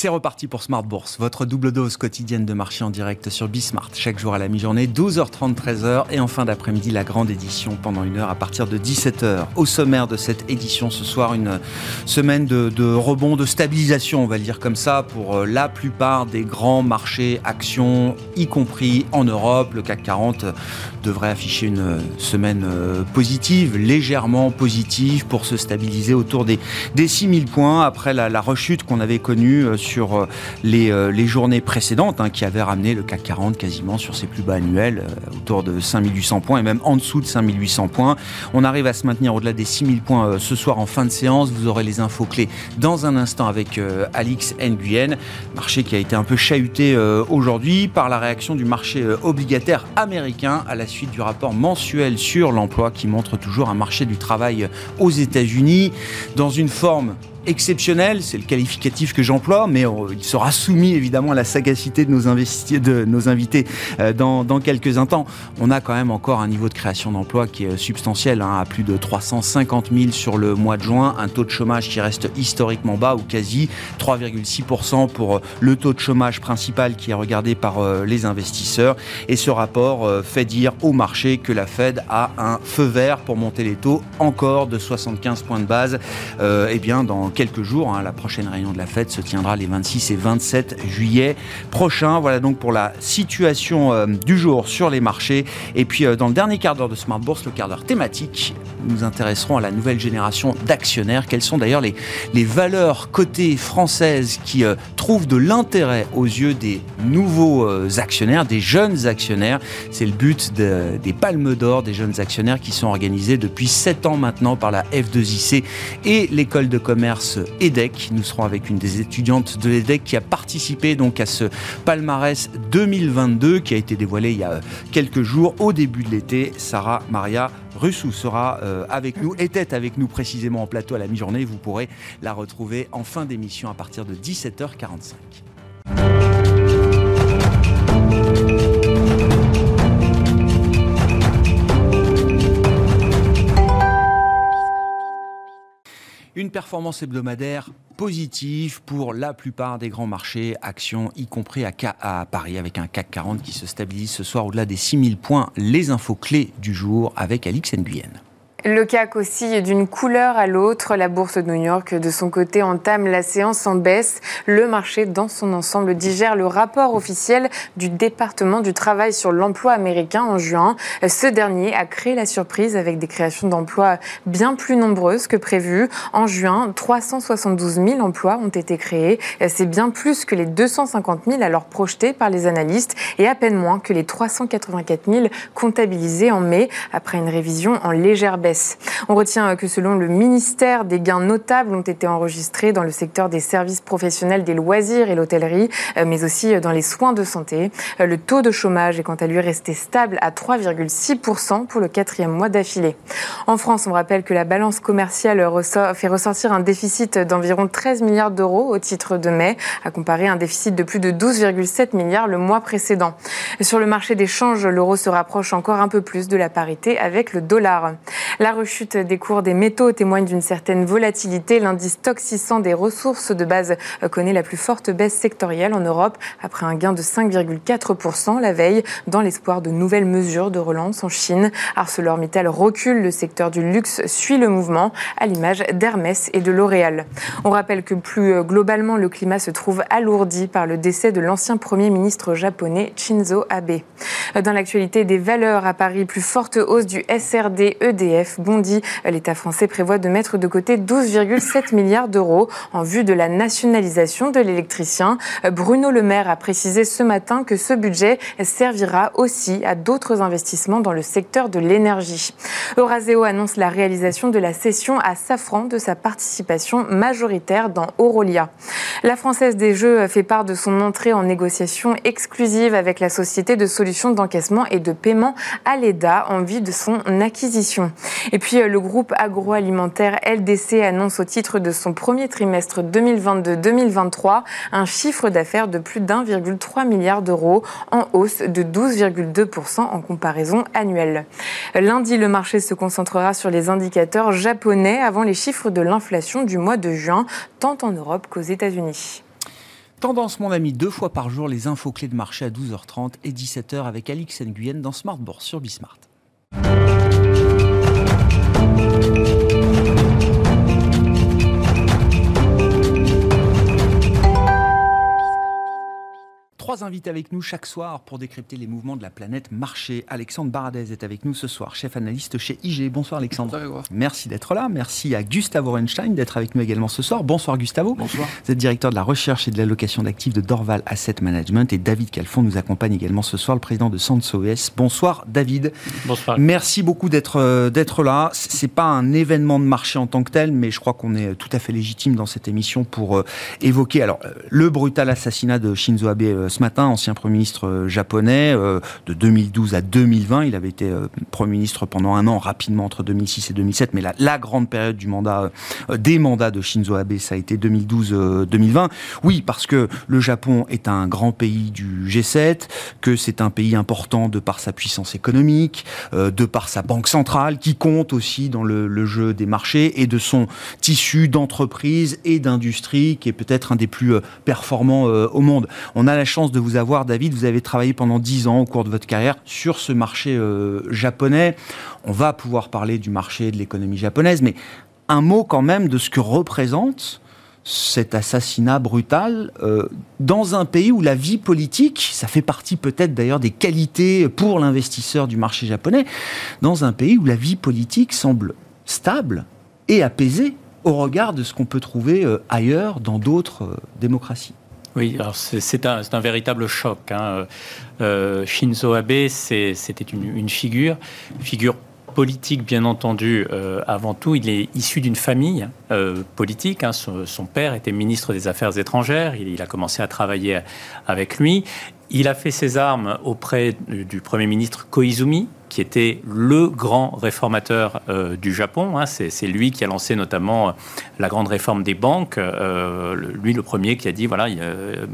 C'est reparti pour Smart Bourse, votre double dose quotidienne de marché en direct sur Bismart, chaque jour à la mi-journée, 12h30, 13h, et en fin d'après-midi, la grande édition pendant une heure à partir de 17h. Au sommaire de cette édition ce soir, une semaine de, rebond, de stabilisation, on va le dire comme ça, pour euh, la plupart des grands marchés actions, y compris en Europe. Le CAC 40 devrait afficher une semaine euh, positive, légèrement positive, pour se stabiliser autour des, des 6000 points après la, rechute qu'on avait connue euh, sur euh, les, euh, les journées précédentes, hein, qui avaient ramené le CAC 40 quasiment sur ses plus bas annuels, euh, autour de 5800 points et même en dessous de 5800 points. On arrive à se maintenir au-delà des 6000 points ce soir en fin de séance. Vous aurez les infos clés dans un instant avec Alix Nguyen, marché qui a été un peu chahuté aujourd'hui par la réaction du marché obligataire américain à la suite du rapport mensuel sur l'emploi qui montre toujours un marché du travail aux États-Unis dans une forme exceptionnel, c'est le qualificatif que j'emploie, mais euh, il sera soumis évidemment à la sagacité de nos, invités euh, dans, quelques instants. On a quand même encore un niveau de création d'emplois qui est substantiel, hein, à plus de 350 000 sur le mois de juin, un taux de chômage qui reste historiquement bas ou quasi 3,6% pour euh, le taux de chômage principal qui est regardé par les investisseurs. Et ce rapport fait dire au marché que la Fed a un feu vert pour monter les taux encore de 75 points de base. Eh bien, quelques jours. Hein, la prochaine réunion de la fête se tiendra les 26 et 27 juillet prochains. Voilà donc pour la situation euh, du jour sur les marchés. Et puis euh, dans le dernier quart d'heure de Smart Bourse, le quart d'heure thématique, nous intéresserons à la nouvelle génération d'actionnaires. Quelles sont d'ailleurs les, valeurs cotées françaises qui euh, trouvent de l'intérêt aux yeux des nouveaux actionnaires, des jeunes actionnaires? C'est le but de, des palmes d'or des jeunes actionnaires qui sont organisés depuis 7 ans maintenant par la F2IC et l'école de commerce EDEC. Nous serons avec une des étudiantes de l'EDEC qui a participé donc à ce palmarès 2022 qui a été dévoilé il y a quelques jours au début de l'été. Sarah Maria Russou sera euh, avec nous, était avec nous précisément en plateau à la mi-journée. Vous pourrez la retrouver en fin d'émission à partir de 17h45. Une performance hebdomadaire positive pour la plupart des grands marchés actions, y compris à, Paris, avec un CAC 40 qui se stabilise ce soir au-delà des 6000 points. Les infos clés du jour avec Alix Nguyen. Le CAC aussi d'une couleur à l'autre. La bourse de New York, de son côté, entame la séance en baisse. Le marché, dans son ensemble, digère le rapport officiel du département du travail sur l'emploi américain en juin. Ce dernier a créé la surprise avec des créations d'emplois bien plus nombreuses que prévues. En juin, 372 000 emplois ont été créés. C'est bien plus que les 250 000 alors projetés par les analystes et à peine moins que les 384 000 comptabilisés en mai après une révision en légère baisse. On retient que selon le ministère, des gains notables ont été enregistrés dans le secteur des services professionnels, des loisirs et l'hôtellerie, euh, mais aussi euh, dans les soins de santé. Euh, le taux de chômage est quant à lui resté stable à 3,6% pour le quatrième mois d'affilée. En France, on rappelle que la balance commerciale fait ressortir un déficit d'environ 13 milliards d'euros au titre de mai, à comparer à un déficit de plus de 12,7 milliards le mois précédent. Sur le marché des changes, l'euro se rapproche encore un peu plus de la parité avec le dollar. La rechute des cours des métaux témoigne d'une certaine volatilité. L'indice stock 600 des ressources de base connaît la plus forte baisse sectorielle en Europe après un gain de 5,4% la veille dans l'espoir de nouvelles mesures de relance en Chine. ArcelorMittal recule, le secteur du luxe suit le mouvement à l'image d'Hermès et de L'Oréal. On rappelle que plus globalement le climat se trouve alourdi par le décès de l'ancien Premier ministre japonais Shinzo Abe. Dans l'actualité des valeurs à Paris, plus forte hausse du SRD EDF L'État français prévoit de mettre de côté 12,7 milliards d'euros en vue de la nationalisation de l'électricien. Bruno Le Maire a précisé ce matin que ce budget servira aussi à d'autres investissements dans le secteur de l'énergie. Euraseo annonce la réalisation de la cession à Safran de sa participation majoritaire dans Aurolia. La Française des Jeux fait part de son entrée en négociation exclusive avec la société de solutions d'encaissement et de paiement Aleda en vue de son acquisition. Et puis euh, le groupe agroalimentaire LDC annonce au titre de son premier trimestre 2022-2023 un chiffre d'affaires de plus d'1,3 milliard d'euros en hausse de 12,2% en comparaison annuelle. Lundi, le marché se concentrera sur les indicateurs japonais avant les chiffres de l'inflation du mois de juin, tant en Europe qu'aux États-Unis. Tendance, mon ami, deux fois par jour, les infos clés de marché à 12h30 et 17h avec Alix Nguyen dans Smart Bourse sur Bismart. Música trois invités avec nous chaque soir pour décrypter les mouvements de la planète marché. Alexandre Baradez est avec nous ce soir, chef analyste chez IG. Bonsoir Alexandre. Bonsoir, Merci d'être là. Merci à Gustavo Renstein d'être avec nous également ce soir. Bonsoir Gustavo. Bonsoir. Vous êtes directeur de la recherche et de l'allocation d'actifs de Dorval Asset Management et David Calfon nous accompagne également ce soir, le président de SANSOS. Bonsoir David. Bonsoir. Merci beaucoup d'être euh, d'être là. C'est pas un événement de marché en tant que tel, mais je crois qu'on est tout à fait légitime dans cette émission pour euh, évoquer alors euh, le brutal assassinat de Shinzo Abe ce matin, ancien Premier ministre euh, japonais, euh, de 2012 à 2020. Il avait été euh, Premier ministre pendant un an, rapidement entre 2006 et 2007, mais la, grande période du mandat, des mandats de Shinzo Abe, ça a été 2012-2020. Oui, parce que le Japon est un grand pays du G7, que c'est un pays important de par sa puissance économique, de par sa banque centrale, qui compte aussi dans le, jeu des marchés, et de son tissu d'entreprise et d'industrie, qui est peut-être un des plus performants au monde. On a la chance de vous avoir, David, vous avez travaillé pendant 10 ans au cours de votre carrière sur ce marché euh, japonais. On va pouvoir parler du marché de l'économie japonaise, mais un mot quand même de ce que représente cet assassinat brutal euh, dans un pays où la vie politique, ça fait partie peut-être d'ailleurs des qualités pour l'investisseur du marché japonais, dans un pays où la vie politique semble stable et apaisée au regard de ce qu'on peut trouver euh, ailleurs dans d'autres démocraties. Oui, c'est un, véritable choc. Hein. Euh, Shinzo Abe, c'était une, une, figure, figure politique bien entendu euh, avant tout. Il est issu d'une famille euh, politique. Hein. Son, père était ministre des Affaires étrangères. Il, a commencé à travailler avec lui. Il a fait ses armes auprès du Premier ministre Koizumi, qui était le grand réformateur euh, du Japon. Hein. C'est lui qui a lancé notamment la grande réforme des banques. Euh, lui, le premier qui a dit voilà, euh,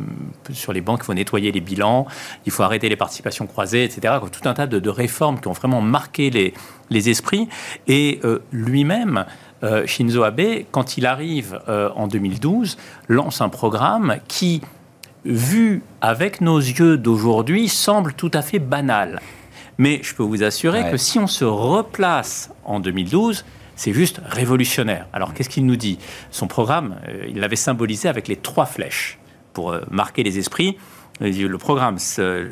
sur les banques, il faut nettoyer les bilans, il faut arrêter les participations croisées, etc. Tout un tas de, de réformes qui ont vraiment marqué les, les esprits. Et euh, lui-même, euh, Shinzo Abe, quand il arrive en 2012, lance un programme qui vu avec nos yeux d'aujourd'hui, semble tout à fait banal. Mais je peux vous assurer ouais. que si on se replace en 2012, c'est juste révolutionnaire. Alors qu'est-ce qu'il nous dit? Son programme, euh, il l'avait symbolisé avec les trois flèches pour euh, marquer les esprits. Le programme,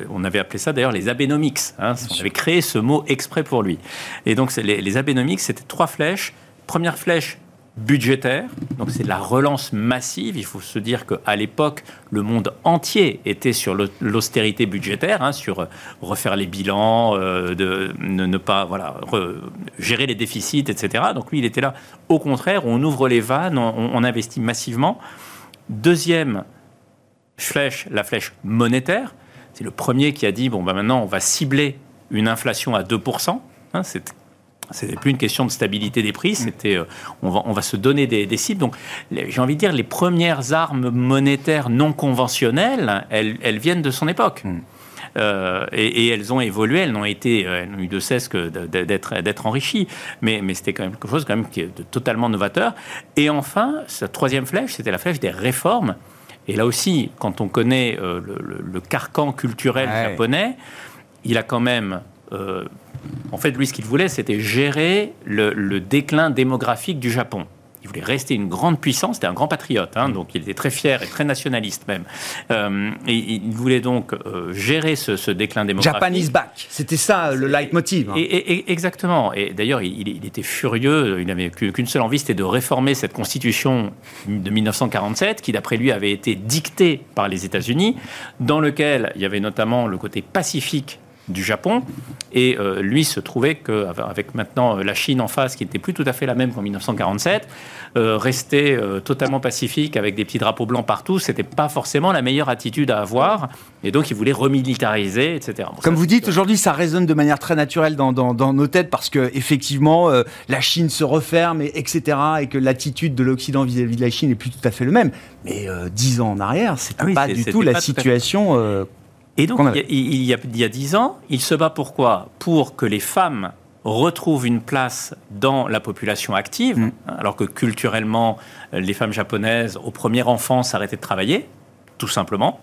on avait appelé ça d'ailleurs les Abenomics. Hein, on avait créé ce mot exprès pour lui. Et donc les, les Abenomics, c'était trois flèches. Première flèche, budgétaire, donc c'est la relance massive. Il faut se dire qu'à l'époque, le monde entier était sur l'austérité budgétaire, hein, sur refaire les bilans, euh, de ne, pas voilà, re, gérer les déficits, etc. Donc lui, il était là. Au contraire, on ouvre les vannes, on, investit massivement. Deuxième flèche, la flèche monétaire. C'est le premier qui a dit, bon, ben maintenant, on va cibler une inflation à 2%. Hein, c'est c'était plus une question de stabilité des prix, c'était euh, on, va, on va se donner des, des cibles. Donc, j'ai envie de dire, les premières armes monétaires non conventionnelles, elles, elles viennent de son époque. Mm. Euh, et, et, elles ont évolué, elles n'ont été, elles n'ont eu de cesse que d'être d'être enrichies. Mais, mais c'était quand même quelque chose quand même qui est de, totalement novateur. Et enfin, sa troisième flèche, c'était la flèche des réformes. Et là aussi, quand on connaît euh, le, le, le, carcan culturel ouais. japonais, il a quand même euh, en fait, lui, ce qu'il voulait, c'était gérer le, le, déclin démographique du Japon. Il voulait rester une grande puissance, c'était un grand patriote, hein, donc il était très fier et très nationaliste même. Euh, et il voulait donc euh, gérer ce, ce, déclin démographique. Japan is back, c'était ça le leitmotiv. Hein. Et, et, exactement. Et d'ailleurs, il, il, était furieux, il n'avait qu'une seule envie, c'était de réformer cette constitution de 1947, qui d'après lui avait été dictée par les États-Unis, dans lequel il y avait notamment le côté pacifique du Japon. Et euh, lui se trouvait qu'avec maintenant la Chine en face, qui n'était plus tout à fait la même qu'en 1947, euh, rester euh, totalement pacifique avec des petits drapeaux blancs partout, c'était pas forcément la meilleure attitude à avoir. Et donc il voulait remilitariser, etc. Bon, Comme ça, vous dites, aujourd'hui, ça résonne de manière très naturelle dans, dans, dans nos têtes parce que effectivement, euh, la Chine se referme, et, etc., et que l'attitude de l'Occident vis-à-vis de la Chine n'est plus tout à fait le même. Mais dix ans en arrière, c'est ah oui, pas du tout la situation et donc, il y, a, il y a dix ans, il se bat pourquoi? Pour que les femmes retrouvent une place dans la population active, mmh. alors que culturellement, les femmes japonaises, au premier enfant, s'arrêtaient de travailler. tout simplement.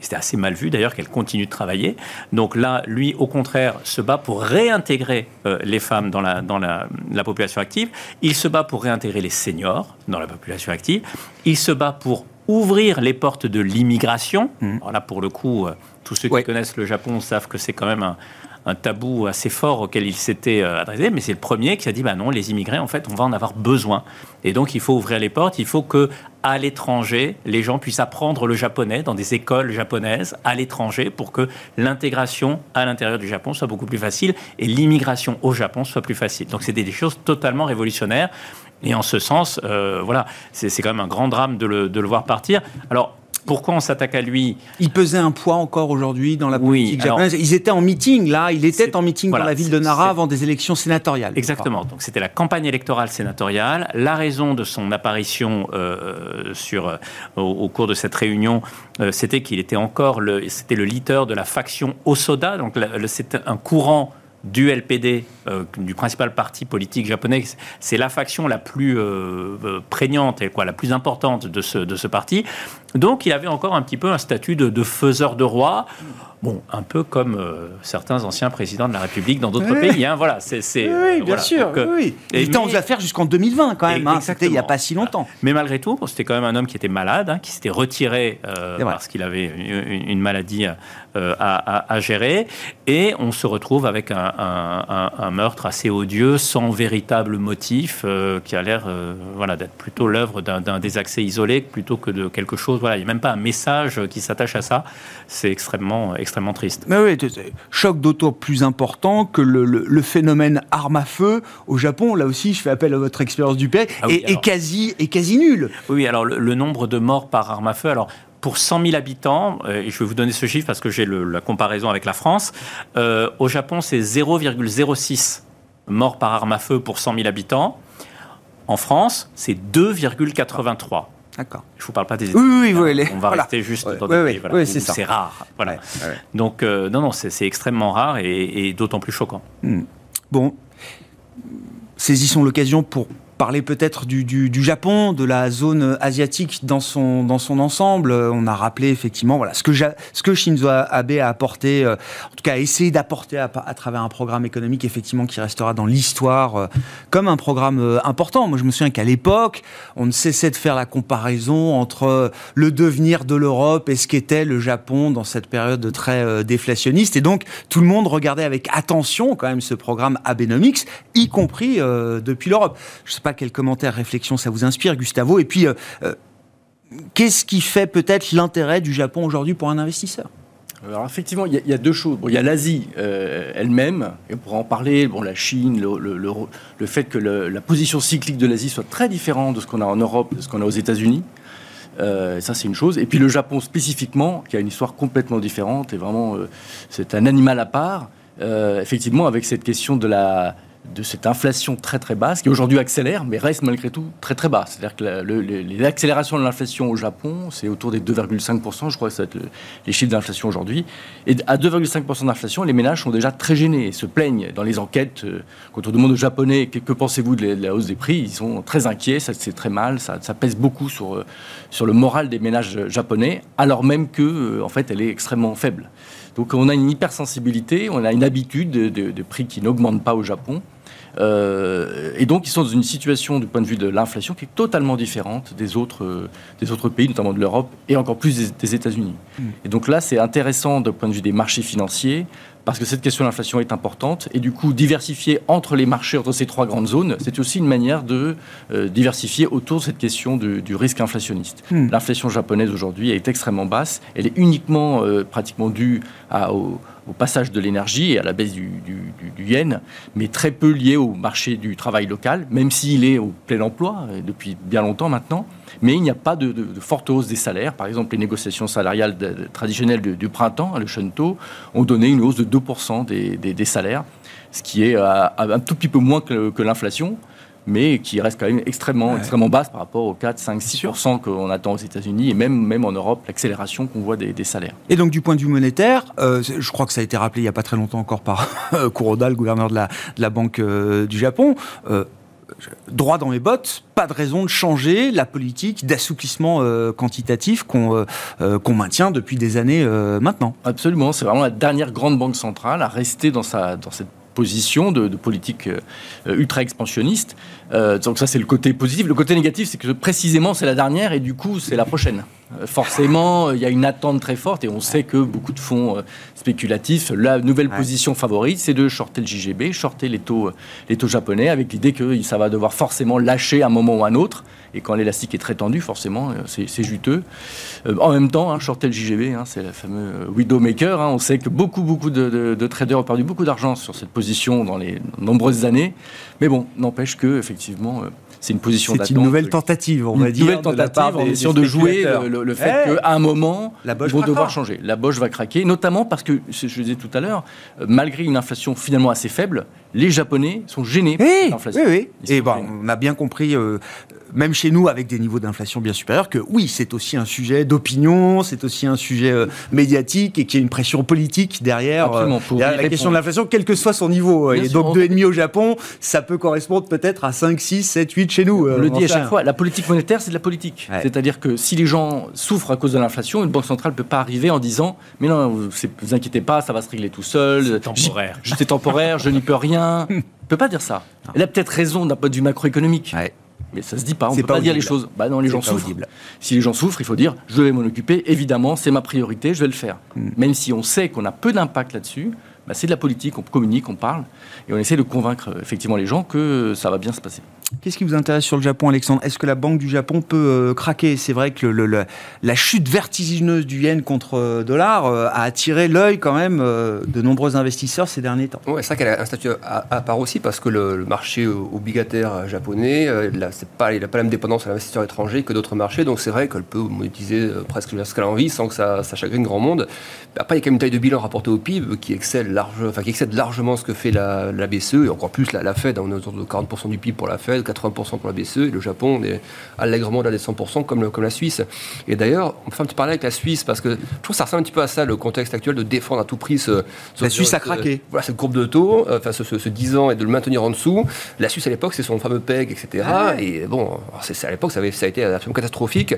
C'était assez mal vu d'ailleurs qu'elle continue de travailler. Donc là, lui, au contraire, se bat pour réintégrer euh, les femmes dans, la, dans la, population active. Il se bat pour réintégrer les seniors dans la population active. Il se bat pour ouvrir les portes de l'immigration. Mmh. Alors là, pour le coup, euh, tous ceux qui connaissent le Japon savent que c'est quand même un, un tabou assez fort auquel il s'était euh, adressé, mais c'est le premier qui a dit bah non, les immigrés, en fait, on va en avoir besoin. Et donc, il faut ouvrir les portes, il faut que à l'étranger, les gens puissent apprendre le japonais dans des écoles japonaises à l'étranger pour que l'intégration à l'intérieur du Japon soit beaucoup plus facile et l'immigration au Japon soit plus facile. Donc, c'était des choses totalement révolutionnaires. Et en ce sens, euh, voilà, c'est quand même un grand drame de le, de le voir partir. Alors, pourquoi on s'attaque à lui? Il pesait un poids encore aujourd'hui dans la politique japonaise. Ils étaient en meeting là, il était en meeting dans la ville de Nara avant des élections sénatoriales. Exactement. Donc c'était la campagne électorale sénatoriale. La raison de son apparition euh, sur, euh, au, cours de cette réunion, euh, c'était qu'il était encore le, c'était le leader de la faction Osoda. Donc c'est un courant du LPD, euh, du principal parti politique japonais, c'est la faction la plus euh, euh, prégnante et quoi, la plus importante de ce, de ce parti. Donc il avait encore un petit peu un statut de, de faiseur de roi. Bon, un peu comme euh, certains anciens présidents de la République dans d'autres pays. Hein, voilà, c'est. Oui, bien sûr. Euh, oui. Il était en affaires jusqu'en 2020 quand même. Hein, c'était il n'y a pas si longtemps. Mais malgré tout, c'était quand même un homme qui était malade, hein, qui s'était retiré euh, parce qu'il avait une, maladie à, gérer. Et on se retrouve avec un, meurtre assez odieux, sans véritable motif, qui a l'air voilà, d'être plutôt l'œuvre d'un des accès isolés plutôt que de quelque chose. Voilà, il n'y a même pas un message qui s'attache à ça. C'est extrêmement extrêmement triste. Mais oui, choc d'autant plus important que le, phénomène arme à feu au Japon, là aussi, je fais appel à votre expérience du pays, ah est, quasi, est quasi nul. Oui, alors le, nombre de morts par arme à feu, alors pour 100 000 habitants, euh, et je vais vous donner ce chiffre parce que j'ai la comparaison avec la France, euh, au Japon, c'est 0,06 morts par arme à feu pour 100 000 habitants. En France, c'est 2,83. D'accord. Je vous parle pas des États. Oui, oui, oui, On va rester juste dans des pays oui, c'est rare. Voilà. Donc euh, non, non, c'est extrêmement rare et, d'autant plus choquant. Hmm. Bon, saisissons l'occasion pour parler peut-être du, Japon, de la zone asiatique dans son, dans son ensemble. On a rappelé effectivement voilà, ce, que ce que Shinzo Abe a apporté, euh, en tout cas a essayé d'apporter à, travers un programme économique effectivement qui restera dans l'histoire euh, comme un programme euh, important. Moi je me souviens qu'à l'époque, on ne cessait de faire la comparaison entre le devenir de l'Europe et ce qu'était le Japon dans cette période très déflationniste. Et donc tout le monde regardait avec attention quand même ce programme Abenomics, y compris depuis l'Europe. Je sais pas quel commentaire, réflexion ça vous inspire, Gustavo. Et puis, euh, euh, qu'est-ce qui fait peut-être l'intérêt du Japon aujourd'hui pour un investisseur? Alors effectivement, il y, a deux choses. il y a l'Asie euh, elle-même, et on pourra en parler. Bon, la Chine, le, fait que la position cyclique de l'Asie soit très différente de ce qu'on a en Europe, de ce qu'on a aux États-Unis. ça, c'est une chose. Et puis le Japon spécifiquement, qui a une histoire complètement différente, et vraiment, c'est un animal à part. effectivement, avec cette question de la, de cette inflation très très basse, qui aujourd'hui accélère, mais reste malgré tout très très basse. C'est-à-dire que l'accélération de l'inflation au Japon, c'est autour des 2,5%, je crois que c'est les chiffres d'inflation aujourd'hui. Et à 2,5% d'inflation, les ménages sont déjà très gênés et se plaignent dans les enquêtes. Euh, quand on demande aux Japonais que, pensez-vous de, la hausse des prix, ils sont très inquiets, ça c'est très mal, ça, pèse beaucoup sur, euh, sur le moral des ménages japonais, alors même que euh, en fait elle est extrêmement faible. Donc on a une hypersensibilité, on a une habitude de, prix qui n'augmentent pas au Japon. Euh, et donc, ils sont dans une situation du point de vue de l'inflation qui est totalement différente des autres, des autres pays, notamment de l'Europe et encore plus des, États-Unis. Hmm. Et donc là, c'est intéressant du point de vue des marchés financiers parce que cette question de l'inflation est importante. Et du coup, diversifier entre les marchés, entre ces trois grandes zones, c'est aussi une manière de euh, diversifier autour de cette question du risque inflationniste. Hmm. L'inflation japonaise aujourd'hui est extrêmement basse. Elle est uniquement euh, pratiquement due au, passage de l'énergie et à la baisse du, yen, mais très peu liée au marché du travail local, même s'il est au plein emploi euh, depuis bien longtemps maintenant mais il n'y a pas de, forte hausse des salaires. Par exemple, les négociations salariales traditionnelles du, printemps, le Shunto, ont donné une hausse de 2% des, salaires, ce qui est euh, un tout petit peu moins que, l'inflation mais qui reste quand même extrêmement, extrêmement basse par rapport aux 4, 5, 6% qu'on attend aux États-Unis et même, même en Europe, l'accélération qu'on voit des, salaires. Et donc, du point de vue monétaire, euh, je crois que ça a été rappelé il n'y a pas très longtemps encore par Kuroda, le gouverneur de la, de la Banque euh, du Japon, droit dans mes bottes, pas de raison de changer la politique d'assouplissement quantitatif qu'on qu'on maintient depuis des années maintenant. Absolument, c'est vraiment la dernière grande banque centrale à rester dans, sa, dans cette position de, politique ultra expansionniste. donc ça c'est le côté positif. Le côté négatif c'est que précisément c'est la dernière et du coup c'est la prochaine. Euh, forcément, il y a une attente très forte et on sait que beaucoup de fonds euh, spéculatifs, la nouvelle position favorite, c'est de shorter le JGB, shorter les taux, euh, les taux japonais, avec l'idée que ça va devoir forcément lâcher à un moment ou à un autre. Et quand l'élastique est très tendu, forcément, c'est juteux. en même temps, hein, shorter le JGB, hein, c'est la fameuse Widowmaker. Hein, on sait que beaucoup, beaucoup de, de traders ont perdu beaucoup d'argent sur cette position dans les nombreuses années. Mais bon, n'empêche que, effectivement, c'est une position C'est une nouvelle tentative, on va dire. Une nouvelle tentative en essayant de jouer le, fait qu'à un moment, la ils vont devoir changer. La Bosch va craquer, notamment parce que, je le disais tout à l'heure, euh, malgré une inflation finalement assez faible, les Japonais sont gênés par l'inflation. Oui, oui. Et bon, on a bien compris, euh, même chez nous, avec des niveaux d'inflation bien supérieurs, que oui, c'est aussi un sujet d'opinion, c'est aussi un sujet euh, médiatique et qu'il y a une pression politique derrière, Absolument, la question de l'inflation, quel que soit son niveau. et donc 2,5 au Japon, ça peut correspondre peut-être à 5, 6, 7, 8 chez nous. On le dit à chaque fois, la politique monétaire, c'est de la politique. C'est-à-dire que si les gens souffrent à cause de l'inflation, une banque centrale ne peut pas arriver en disant Mais non, vous, vous inquiétez pas, ça va se régler tout seul. C'est temporaire. C'est temporaire, je n'y peux rien. Ne peut pas dire ça. Elle a peut-être raison d'un point de vue macroéconomique. Mais ça se dit pas, on ne peut pas, dire les choses. Bah non, les gens souffrent. Si les gens souffrent, il faut dire je vais m'en occuper, évidemment, c'est ma priorité, je vais le faire. Hmm. Même si on sait qu'on a peu d'impact là-dessus, bah, c'est de la politique, on communique, on parle, et on essaie de convaincre effectivement les gens que ça va bien se passer. Qu'est-ce qui vous intéresse sur le Japon, Alexandre? Est-ce que la Banque du Japon peut euh, craquer? C'est vrai que la chute vertigineuse du yen contre euh, dollar euh, a attiré l'œil quand même de nombreux investisseurs ces derniers temps. C'est vrai qu'elle a un statut à, part aussi parce que le, marché obligataire japonais, il n'a pas la même dépendance à l'investisseur étranger que d'autres marchés, donc c'est vrai qu'elle peut monétiser presque ce qu'elle a envie sans que ça, chagrine grand monde. Après, il y a quand même une taille de bilan rapportée au PIB qui excelle, large, enfin, qui excède largement ce que fait la, BCE, et encore plus la Fed, on est autour de 40% du PIB pour la Fed, 80% pour la BCE, et le Japon, on est allègrement dans les 100% comme, comme la Suisse. Et d'ailleurs, on fait un petit parallèle avec la Suisse, parce que je trouve que ça ressemble un petit peu à ça, le contexte actuel de défendre à tout prix ce... la Suisse a craqué. voilà, cette courbe de taux, euh, enfin, ce, ce, 10 ans, et de le maintenir en dessous. La Suisse, à l'époque, c'est son fameux PEG, etc. Ah et bon, à l'époque, ça, ça a été absolument catastrophique.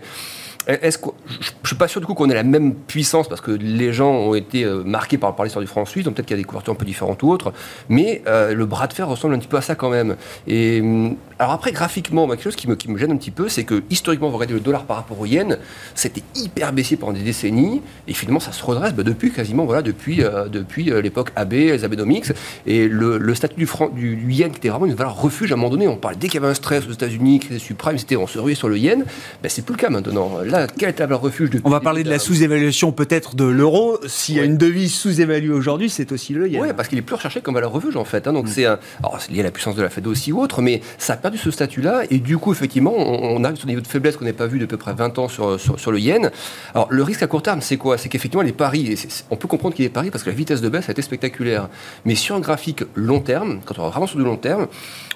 Est-ce que, je ne suis pas sûr du coup qu'on ait la même puissance parce que les gens ont été euh, marqués par, par l'histoire du franc suisse, donc peut-être qu'il y a des couvertures un peu différentes ou autres, mais euh, le bras de fer ressemble un petit peu à ça quand même. Et hum, alors après, graphiquement, quelque chose qui me, qui me gêne un petit peu, c'est que historiquement, vous regardez le dollar par rapport au yen, c'était hyper baissier pendant des décennies, et finalement ça se redresse bah, depuis quasiment, voilà, depuis, euh, depuis l'époque AB, les Abenomics, et le, statut du, franc, du, yen qui était vraiment une valeur refuge à un moment donné, on parlait dès qu'il y avait un stress aux États-Unis, crise subprime, c'était on se ruait sur le yen, ben, c'est plus le cas maintenant là, quel est le refuge On va parler de la sous-évaluation peut-être de l'euro. S'il y a une devise sous-évaluée aujourd'hui, c'est aussi le yen. Oui, parce qu'il est plus recherché comme valeur refuge en fait. Hein. donc mm. c'est lié à la puissance de la Fed aussi ou autre, mais ça a perdu ce statut-là et du coup effectivement on, a ce niveau de faiblesse qu'on n'a pas vu depuis à peu près 20 ans sur, sur, le yen. Alors le risque à court terme, c'est quoi? C'est qu'effectivement les paris, on peut comprendre qu'il est paris parce que la vitesse de baisse a été spectaculaire. Mais sur un graphique long terme, quand on va vraiment sur du long terme,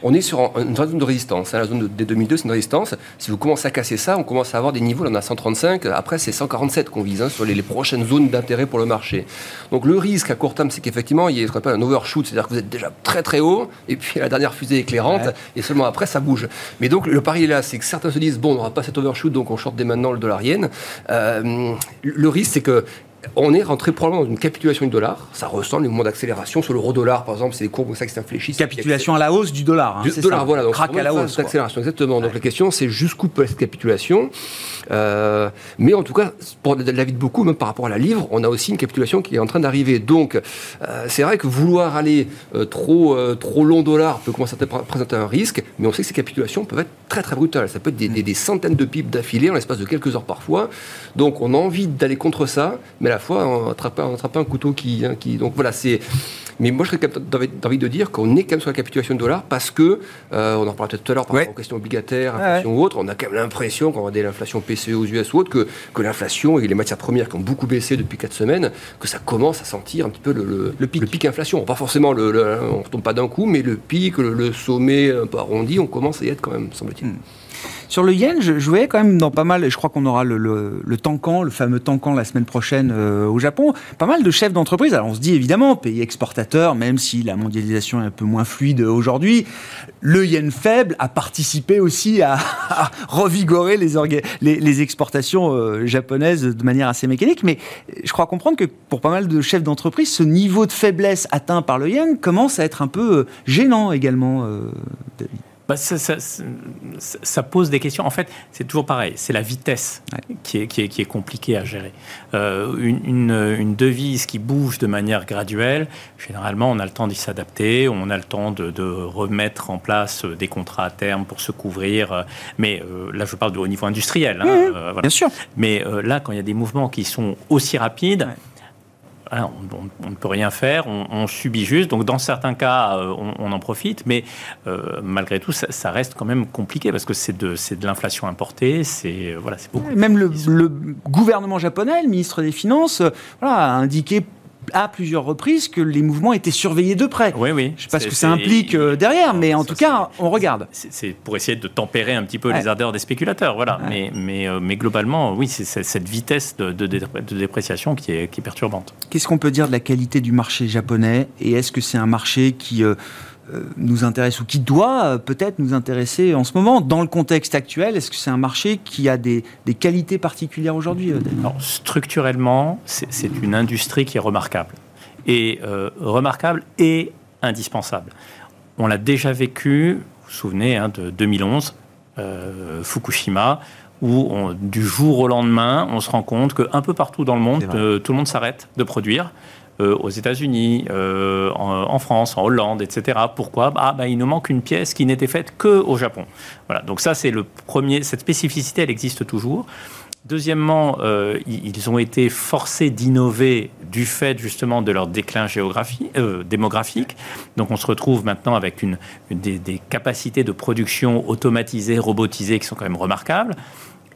on est sur une zone de résistance. Hein. La zone des 2002, c'est une résistance. Si vous commencez à casser ça, on commence à avoir des niveaux, là on a 135, après c'est 147 qu'on vise hein, sur les, prochaines zones d'intérêt pour le marché. Donc le risque à court terme, c'est qu'effectivement, il y a ce qu'on appelle un overshoot, c'est-à-dire que vous êtes déjà très très haut, et puis la dernière fusée éclairante, et seulement après ça bouge. Mais donc le pari est là, c'est que certains se disent, bon, on n'aura pas cet overshoot, donc on short dès maintenant le dollar yen. Euh, le risque, c'est que on est rentré probablement dans une capitulation du dollar. Ça ressemble au mouvement d'accélération sur l'euro-dollar, par exemple, c'est des courbes comme ça qui s'infléchissent. Capitulation à la hausse du dollar. Hein, du dollar, voilà. Donc, Craque à la hausse. D'accélération, exactement. Donc la question, c'est jusqu'où peut cette capitulation. Euh, mais en tout cas, pour l'avis de beaucoup, même par rapport à la livre, on a aussi une capitulation qui est en train d'arriver. Donc euh, c'est vrai que vouloir aller euh, trop, trop long dollar peut commencer à présenter un risque, mais on sait que ces capitulations peuvent être très très brutales. Ça peut être des, centaines de pips d'affilée en l'espace de quelques heures parfois. Donc on a envie d'aller contre ça, mais à la fois on attrape un couteau qui, hein, qui... Donc voilà, c'est... Mais moi, je serais envie de dire qu'on est quand même sur la capitulation de dollar parce que, euh, on en parlera peut-être tout à l'heure par rapport aux questions obligataires, inflation ou autre, on a quand même l'impression, quand on regarde l'inflation PCE aux US ou autre, que, que l'inflation et les matières premières qui ont beaucoup baissé depuis 4 semaines, que ça commence à sentir un petit peu le, le, pic. le pic inflation. Pas forcément, le, on ne tombe pas d'un coup, mais le pic, le, sommet un peu arrondi, on commence à y être quand même, semble-t-il. Hmm. Sur le yen, je, voyais quand même dans pas mal, je crois qu'on aura le, le, Tankan, le fameux Tankan la semaine prochaine euh, au Japon, pas mal de chefs d'entreprise. Alors on se dit évidemment, pays exportateur, même si la mondialisation est un peu moins fluide aujourd'hui, le yen faible a participé aussi à, revigorer les, exportations euh, japonaises de manière assez mécanique. Mais je crois comprendre que pour pas mal de chefs d'entreprise, ce niveau de faiblesse atteint par le yen commence à être un peu euh, gênant également, David. Bah, ça, ça, ça, pose des questions. En fait, c'est toujours pareil. C'est la vitesse ouais. qui, est, qui, est, qui, est, compliquée à gérer. Euh, une, une, une, devise qui bouge de manière graduelle, généralement, on a le temps d'y s'adapter, on a le temps de, de, remettre en place des contrats à terme pour se couvrir. Mais euh, là, je parle de, au niveau industriel. Hein, mmh, euh, voilà. Bien sûr. Mais euh, là, quand il y a des mouvements qui sont aussi rapides, ouais on, on, on, ne peut rien faire, on, on, subit juste. Donc dans certains cas, euh, on, en profite, mais euh, malgré tout, ça, ça, reste quand même compliqué parce que c'est de, de l'inflation importée, c'est voilà, c'est beaucoup. Même le, le, gouvernement japonais, le ministre des Finances, voilà, a indiqué à plusieurs reprises que les mouvements étaient surveillés de près. Oui, oui. Je ne sais pas ce que ça implique euh, derrière, mais en tout cas, on regarde. C'est pour essayer de tempérer un petit peu ouais. les ardeurs des spéculateurs, voilà. Ouais. Mais, mais, euh, mais, globalement, oui, c'est cette vitesse de, de, de, dépréciation qui est, qui est perturbante. Qu'est-ce qu'on peut dire de la qualité du marché japonais Et est-ce que c'est un marché qui... Euh, nous intéresse ou qui doit peut-être nous intéresser en ce moment dans le contexte actuel Est-ce que c'est un marché qui a des, des qualités particulières aujourd'hui Structurellement, c'est une industrie qui est remarquable. Et euh, remarquable et indispensable. On l'a déjà vécu, vous vous souvenez, hein, de 2011, euh, Fukushima, où on, du jour au lendemain, on se rend compte qu'un peu partout dans le monde, euh, tout le monde s'arrête de produire euh, aux États-Unis, euh, en, France, en Hollande, etc. Pourquoi? Ah, bah, Il nous manque une pièce qui n'était faite que au Japon. Voilà. Donc ça, c'est le premier. Cette spécificité, elle existe toujours. Deuxièmement, euh, ils ont été forcés d'innover du fait justement de leur déclin euh, démographique. Donc on se retrouve maintenant avec une des, des, capacités de production automatisées, robotisées qui sont quand même remarquables.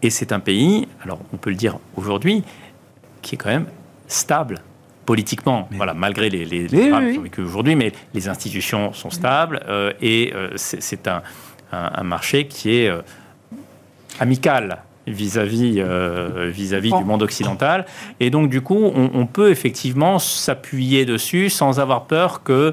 Et c'est un pays, alors on peut le dire aujourd'hui, qui est quand même stable politiquement, mais voilà, malgré les, les, les drames oui, aujourd'hui, mais les institutions sont stables euh, et euh, c'est un, un, un, marché qui est euh, amical vis-à-vis euh, vis-à-vis du monde occidental. Et donc du coup on, on peut effectivement s'appuyer dessus sans avoir peur que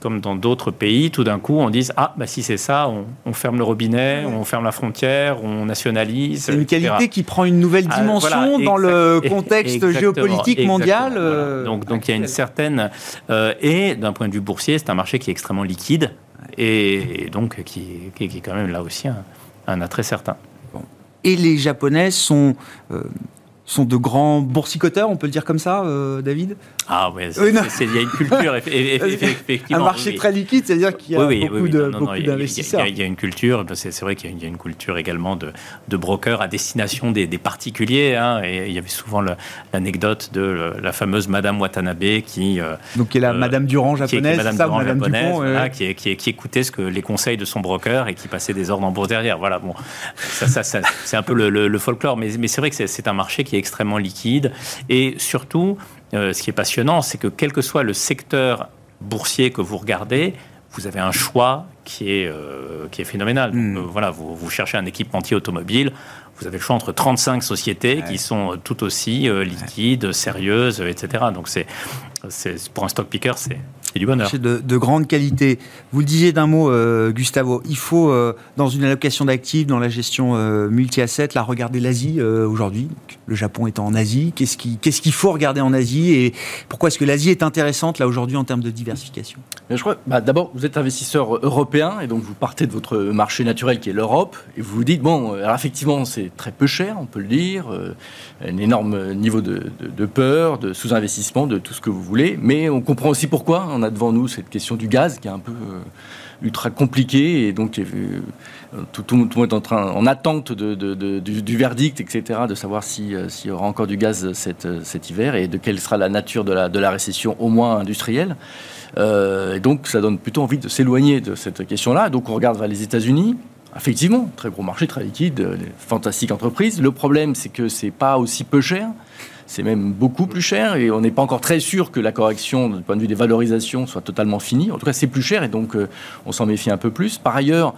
comme dans d'autres pays, tout d'un coup, on dise Ah, bah, si c'est ça, on, on, ferme le robinet, on ferme la frontière, on nationalise. C'est une qualité qui prend une nouvelle dimension ah, voilà, dans le contexte exactement, géopolitique exactement, mondial. Euh, voilà. Donc, donc il y a une certaine. Euh, et d'un point de vue boursier, c'est un marché qui est extrêmement liquide et, et donc qui, qui, qui, est quand même là aussi un, un attrait certain. Et les Japonais sont. Euh, sont de grands boursicoteurs, on peut le dire comme ça, euh, David Ah ouais, il y a une culture, effectivement. Un marché oui. très liquide, c'est-à-dire qu'il y a oui, beaucoup d'investisseurs. Il y, a une culture, c'est vrai qu'il y, a une culture également de, de brokers à destination des, des particuliers. Hein, et il y avait souvent l'anecdote de la fameuse Madame Watanabe qui... Euh, Donc qui est la euh, Madame Durand japonaise, qui est, Madame, ça, Durand Madame japonaise, Dupont, voilà, qui, qui, qui, écoutait ce que, les conseils de son broker et qui passait des ordres en bourse derrière. Voilà, bon, ça, ça, ça c'est un peu le, le, le, folklore, mais, mais c'est vrai que c'est un marché qui est extrêmement liquide. Et surtout, euh, ce qui est passionnant, c'est que quel que soit le secteur boursier que vous regardez, vous avez un choix qui est, euh, qui est phénoménal. Donc, mmh. euh, voilà, vous, vous, cherchez un équipementier automobile, vous avez le choix entre 35 sociétés ouais. qui sont tout aussi euh, liquides, sérieuses, etc. Donc c'est, pour un stock picker, c'est du bonheur. C'est de, de, grande qualité. Vous le disiez d'un mot, euh, Gustavo, il faut, euh, dans une allocation d'actifs, dans la gestion euh, multi-asset, la regarder l'Asie euh, aujourd'hui. Le Japon étant en Asie, qu'est-ce qu'il qu qu'il faut regarder en Asie et pourquoi est-ce que l'Asie est intéressante là aujourd'hui en termes de diversification? Je crois, bah, d'abord, vous êtes investisseur européen et donc vous partez de votre marché naturel qui est l'Europe et vous vous dites, bon, alors effectivement, c'est très peu cher, on peut le dire, euh, un énorme niveau de, de, de peur, de sous-investissement, de tout ce que vous voulez, mais on comprend aussi pourquoi on a devant nous cette question du gaz qui est un peu euh, ultra compliquée et donc euh, tout, le monde est en, train, en attente du, verdict, etc., de savoir s'il si y aura encore du gaz cet, cet, hiver et de quelle sera la nature de la, la récession, au moins industrielle. Euh, et donc ça donne plutôt envie de s'éloigner de cette question-là. Donc on regarde vers les États-Unis, Effectivement, très gros marché, très liquide, fantastique entreprise. Le problème, c'est que c'est pas aussi peu cher. C'est même beaucoup plus cher et on n'est pas encore très sûr que la correction, du point de vue des valorisations, soit totalement finie. En tout cas, c'est plus cher et donc euh, on s'en méfie un peu plus. Par ailleurs,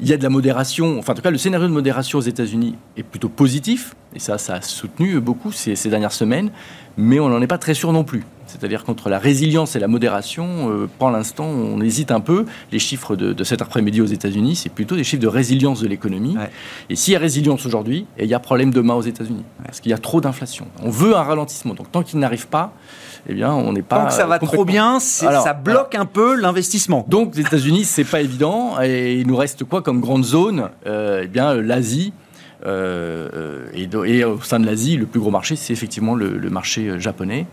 il y a de la modération, enfin en tout cas le scénario de modération aux États-Unis est plutôt positif, et ça, ça a soutenu beaucoup ces, ces dernières semaines, mais on n'en est pas très sûr non plus. C'est-à-dire qu'entre la résilience et la modération, euh, pour l'instant, on hésite un peu. Les chiffres de, de cet après-midi aux États-Unis, c'est plutôt des chiffres de résilience de l'économie. Ouais. Et s'il y a résilience aujourd'hui, il y a problème demain aux États-Unis, parce qu'il y a trop d'inflation. On veut un ralentissement. Donc tant qu'il n'arrive pas, eh bien, on n'est pas. Tant que ça va trop complètement- bien, Alors, ça bloque un peu l'investissement. donc, les États-Unis, c'est pas évident. Et il nous reste quoi comme grande zone Euh, Eh bien, l'Asie. Euh, euh, et, au sein de l'Asie, le plus gros marché, c'est effectivement le, le marché euh, japonais.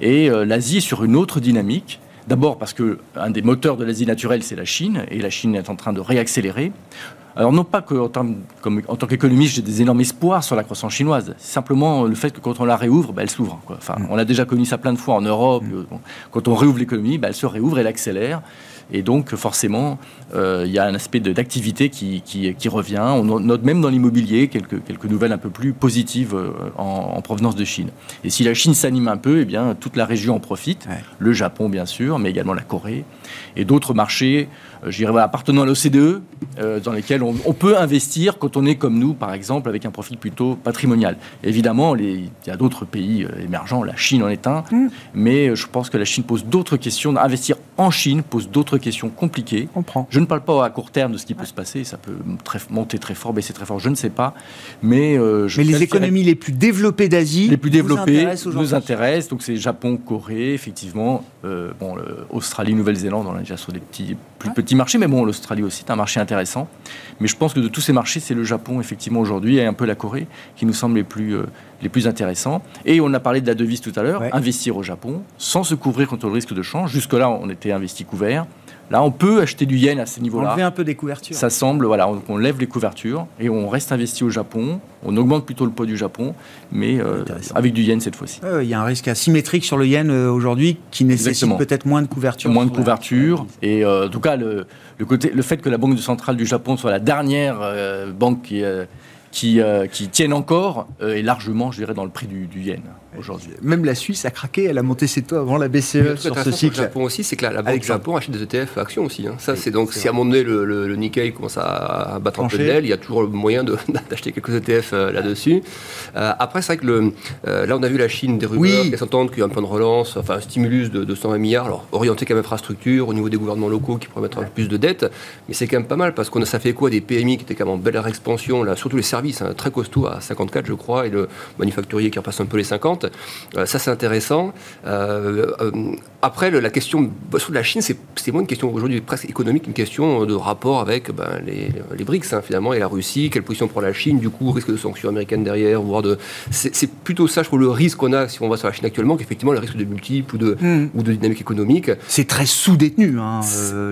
Et euh, l'Asie est sur une autre dynamique. D'abord parce que un des moteurs de l'Asie naturelle, c'est la Chine, et la Chine est en train de réaccélérer. Alors non pas qu'en tant, comme- en tant qu'économiste, j'ai des énormes espoirs sur la croissance chinoise. C'est simplement le fait que quand on la réouvre, bah, elle s'ouvre. Enfin, On a déjà connu ça plein de fois en Europe. Euh, bon, Quand on réouvre l'économie, bah, elle se réouvre, elle accélère. Et donc, forcément, euh, il y a un aspect de- d'activité qui, qui, qui revient. On note même dans l'immobilier quelques, quelques nouvelles un peu plus positives euh, en, en provenance de Chine. Et si la Chine s'anime un peu, eh bien, toute la région en profite. Ouais. Le Japon, bien sûr, mais également la Corée. Et d'autres marchés, euh, je dirais, appartenant à l'OCDE, euh, dans lesquels on, on peut investir quand on est comme nous, par exemple, avec un profil plutôt patrimonial. Évidemment, les- il y a d'autres pays euh, émergents, la Chine en est un, mais euh, je pense que la Chine pose d'autres questions. Investir en Chine pose d'autres questions compliquées. Je ne parle pas à court terme de ce qui peut se passer, ça peut très- monter très fort, baisser très fort, je ne sais pas. Mais, euh, je Mais les économies les plus développées d'Asie les plus intéressent aujourd'hui nous intéressent. Donc c'est Japon, Corée, effectivement, euh, bon, Australie, Nouvelle-Zélande, on est déjà sur des petits, plus petits marchés, mais bon, l'Australie aussi est un marché intéressant. Mais je pense que de tous ces marchés, c'est le Japon effectivement aujourd'hui et un peu la Corée qui nous semblent les plus euh, les plus intéressants. Et on a parlé de la devise tout à l'heure, Ouais. investir au Japon sans se couvrir contre le risque de change. Jusque-là, on était investi couvert. Là, on peut acheter du yen à ces niveaux-là. Enlever un peu des couvertures. Ça semble, voilà, on, on lève les couvertures et on reste investi au Japon. On augmente plutôt le poids du Japon, mais euh, avec du yen cette fois-ci. Il y a un risque asymétrique sur le yen euh, aujourd'hui qui nécessite peut-être moins de couverture. moins de la- couverture. Et euh, en tout cas, le, le côté, le fait que la Banque centrale du Japon soit la dernière banque qui, qui, euh, qui tienne encore euh, est largement, je dirais, dans le prix du, du yen aujourd'hui. Même la Suisse a craqué, elle a monté ses taux avant la BCE sur ce pour le cycle. Japon aussi, c'est que la, la Banque du. Japon achète des ETF actions aussi. hein. Ça, c'est donc si à un moment donné le, le- le Nikkei commence à, battre un peu d'aile, il y a toujours le moyen d'acheter quelques ETF euh, là-dessus. Euh, après, c'est vrai que le, euh, là, on a vu la Chine des rumeurs Oui. qui s'entendent qu'il y a un plan de relance, enfin un stimulus de 220 milliards, alors orienté comme infrastructure au niveau des gouvernements locaux qui pourraient mettre un peu plus de dettes, mais c'est quand même pas mal parce qu'on a ça fait quoi des PMI qui étaient quand même en belle expansion, là, surtout les services, hein, très costauds à 54 je crois, et le manufacturier qui repasse un peu les 50. Euh, ça c'est intéressant. Euh, euh, après, le- la question sur la Chine, c'est moins une question aujourd'hui presque économique, une question de rapport avec ben, les, les BRICS hein, finalement et la Russie. Quelle position pour la Chine Du coup, risque de sanctions américaines derrière, voire de. C'est plutôt ça, je trouve, le risque qu'on a si on va sur la Chine actuellement, qu'effectivement le risque de multiples ou de, Hmm. ou de dynamique économique. C'est très sous-détenu. hein.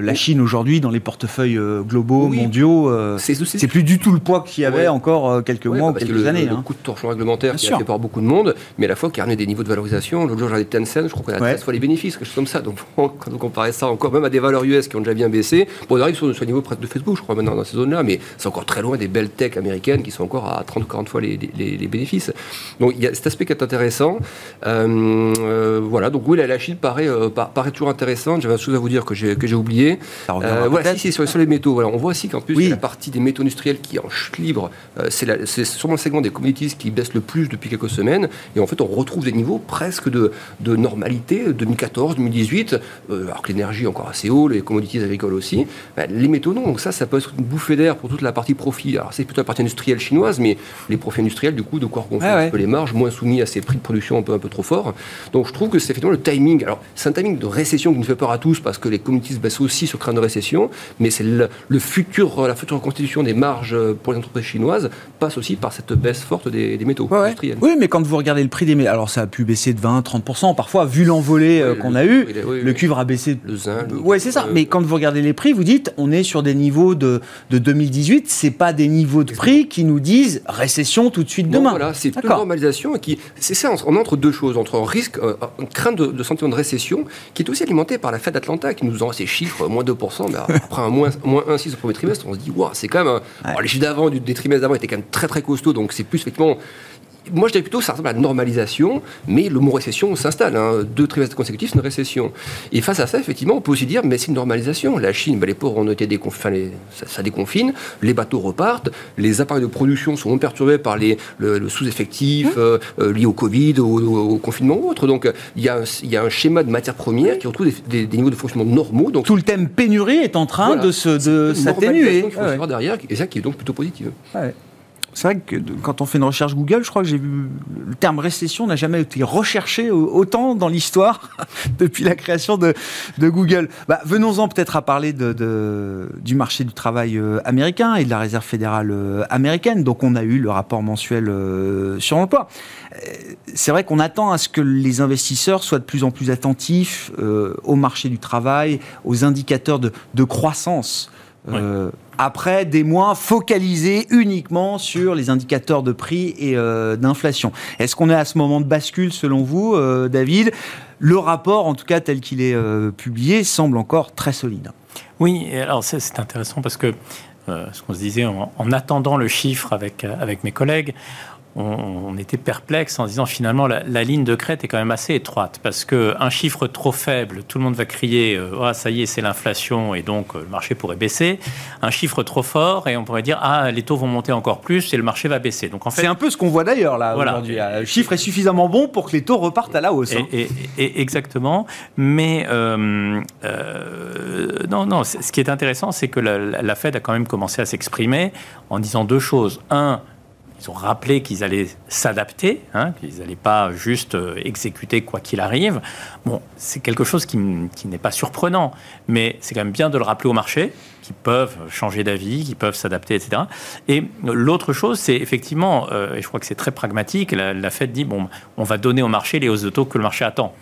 La Chine aujourd'hui, dans les portefeuilles globaux, Oui. mondiaux, C'est plus du tout le poids qu'il y avait Ouais. encore euh, quelques mois ou que quelques le, années. le hein. coup de torchon réglementaire qui a fait par beaucoup de monde, mais à la fois qui a ramené des niveaux de valorisation. L'autre jour, j'avais Tencent, je crois qu'on a Ouais. 13 fois les bénéfices, quelque chose comme ça. Donc, quand on comparait ça encore, même à des valeurs US qui ont déjà bien baissé, bon, on arrive sur, le niveau presque de Facebook, je crois, maintenant dans ces zones-là, mais c'est encore très loin des belles tech américaines qui sont encore à 30 ou 40 fois les, les- les bénéfices. Donc, il y a cet aspect qui est intéressant. Euh, euh, voilà, donc oui, la, la Chine paraît, euh, par- paraît toujours intéressante. J'avais une chose à vous dire que j'ai que j'ai oublié. Voilà, si, si, sur, sur les métaux. Voilà, on voit aussi qu'en plus, Oui. il y a la partie des métaux industriels qui est en chute libre. Euh, c'est sûrement le segment des commodities qui baisse le plus depuis quelques semaines. Et en fait, on retrouve des niveaux presque de, de normalité, 2014, 2018, euh, alors que l'énergie est encore assez haut, les commodities agricoles aussi. Ben, les métaux, non. Donc ça, ça peut être une bouffée d'air pour toute la partie profit. Alors c'est plutôt la partie industrielle chinoise, mais les profits industriels, du coup, de quoi Ouais, un ouais. peu les marges, moins soumis à ces prix de production un peu, un peu trop forts. Donc je trouve que c'est effectivement le timing. Alors c'est un timing de récession qui nous fait peur à tous parce que les commodities baissent aussi sur crainte de récession, mais c'est le, le futur, la future constitution des marges pour les entreprises chinoises passe aussi par cette baisse forte des, des métaux Ouais, industriels. Oui, mais quand vous regardez le prix des métaux, alors ça a pu baisser de 20-30%, parfois, vu l'envolée euh, qu'on a eu, oui, oui, le oui. cuivre a baissé. Le zinc. Ouais, c'est ça. euh, Mais quand vous regardez les prix, vous dites, on est sur des niveaux de, de 2018, c'est pas des niveaux de prix qui nous disent récession tout de suite Non, demain. voilà, c'est une normalisation qui, c'est ça, on entre deux choses, entre un risque, euh, une crainte de, de sentiment de récession, qui est aussi alimentée par la Fed d'Atlanta, qui nous envoie ces chiffres, moins 2%, mais après un moins, moins 1,6 au premier trimestre, on se dit, waouh, c'est quand même, un- alors, les chiffres d'avant, du- des trimestres d'avant étaient quand même très très costauds, donc c'est plus effectivement, moi, je dirais plutôt que ça ressemble à la normalisation, mais le mot récession s'installe. Hein. Deux trimestres consécutifs, c'est une récession. Et face à ça, effectivement, on peut aussi dire, mais c'est une normalisation. La Chine, ben, les pauvres ont été déconfinés, ça, déconfine, les bateaux repartent, les appareils de production sont perturbés par les, le, sous-effectif mmh. euh, euh, lié au Covid, au, au, confinement ou autre. Donc, il y, a un, il y, a un schéma de matières premières qui retrouve des, niveaux de fonctionnement normaux. Donc, Tout le thème pénurie est en train de s'atténuer. Il faut se derrière, et ça qui est donc plutôt positif. Ouais c'est vrai que quand on fait une recherche Google, je crois que j'ai vu le terme récession n'a jamais été recherché autant dans l'histoire depuis la création de, Google. Bah, venons-en peut-être à parler du marché du travail euh, américain et de la réserve fédérale euh, américaine. Donc on a eu le rapport mensuel euh, sur l'emploi. C'est vrai qu'on attend à ce que les investisseurs soient de plus en plus attentifs au marché du travail, aux indicateurs de croissance. Euh, après des mois focalisés uniquement sur les indicateurs de prix et euh, d'inflation. Est-ce qu'on est à ce moment de bascule selon vous, euh, David? Le rapport, en tout cas tel qu'il est publié, semble encore très solide. Oui, alors c'est intéressant parce que ce qu'on se disait en, en, attendant le chiffre avec, avec mes collègues, on, était perplexe en disant finalement la, ligne de crête est quand même assez étroite parce que un chiffre trop faible, tout le monde va crier euh, ah ça y est c'est l'inflation et donc euh, le marché pourrait baisser. Un chiffre trop fort et on pourrait dire ah les taux vont monter encore plus et le marché va baisser. Donc en fait c'est un peu ce qu'on voit d'ailleurs là aujourd'hui. Le chiffre est suffisamment bon pour que les taux repartent à la hausse. Hein. Et, exactement, mais euh, non non ce qui est intéressant c'est que la, la Fed a quand même commencé à s'exprimer en disant deux choses. Un ils ont rappelé qu'ils allaient s'adapter, hein, qu'ils n'allaient pas juste euh, exécuter quoi qu'il arrive. Bon, c'est quelque chose qui, n'est pas surprenant, mais c'est quand même bien de le rappeler au marché, qui peuvent changer d'avis, qui peuvent s'adapter, etc. Et l'autre chose, c'est effectivement, euh, et je crois que c'est très pragmatique, la, la Fed dit, bon, on va donner au marché les hausses de taux que le marché attend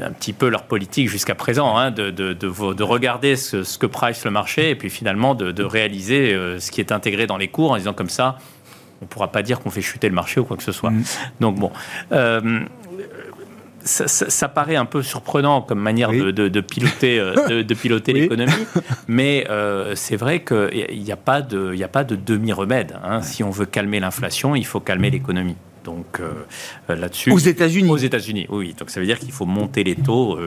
un petit peu leur politique jusqu'à présent, hein, de, de, de, regarder ce, que price le marché et puis finalement de, réaliser euh, ce qui est intégré dans les cours en disant comme ça, on ne pourra pas dire qu'on fait chuter le marché ou quoi que ce soit. Mm. Donc bon. Euh, ça, paraît un peu surprenant comme manière de, piloter, euh, de, piloter l'économie, mais euh, c'est vrai qu'il n'y a pas de, a pas de demi-remède. Hein. Si on veut calmer l'inflation, il faut calmer l'économie. Donc là-dessus. Aux États-Unis. Aux États-Unis, oui. Donc ça veut dire qu'il faut monter les taux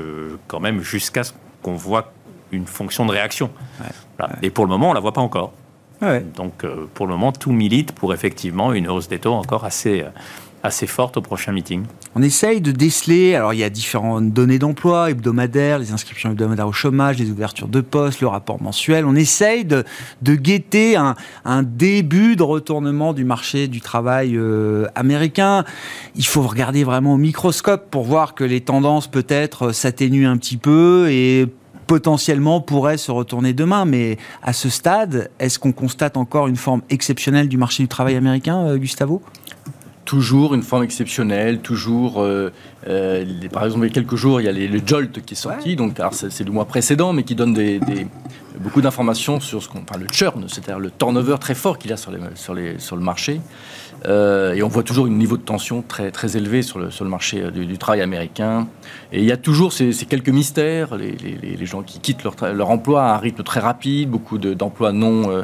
quand même jusqu'à ce qu'on voit une fonction de réaction. Et pour le moment, on la voit pas encore. Donc euh, pour le moment, tout milite pour effectivement une hausse des taux encore assez, euh, assez forte au prochain meeting. On essaye de déceler, alors il y a différentes données d'emploi hebdomadaires, les inscriptions hebdomadaires au chômage, les ouvertures de postes, le rapport mensuel. On essaye de, de guetter un, un, début de retournement du marché du travail euh, américain. Il faut regarder vraiment au microscope pour voir que les tendances peut-être s'atténuent un petit peu et potentiellement pourrait se retourner demain. Mais à ce stade, est-ce qu'on constate encore une forme exceptionnelle du marché du travail américain, euh, Gustavo? Toujours une forme exceptionnelle, toujours. Euh, euh, par exemple, il y a quelques jours, il y a le Jolt qui est sorti, donc c'est le mois précédent, mais qui donne des, beaucoup d'informations sur ce qu'on, enfin, le churn, c'est-à-dire le turnover très fort qu'il y a sur, les, sur, les, sur le marché. Euh, et on voit toujours un niveau de tension très, très élevé sur le, sur le marché euh, du, travail américain. Et il y a toujours ces, quelques mystères, les, les, gens qui quittent leur, leur, emploi à un rythme très rapide, beaucoup d'emplois non euh,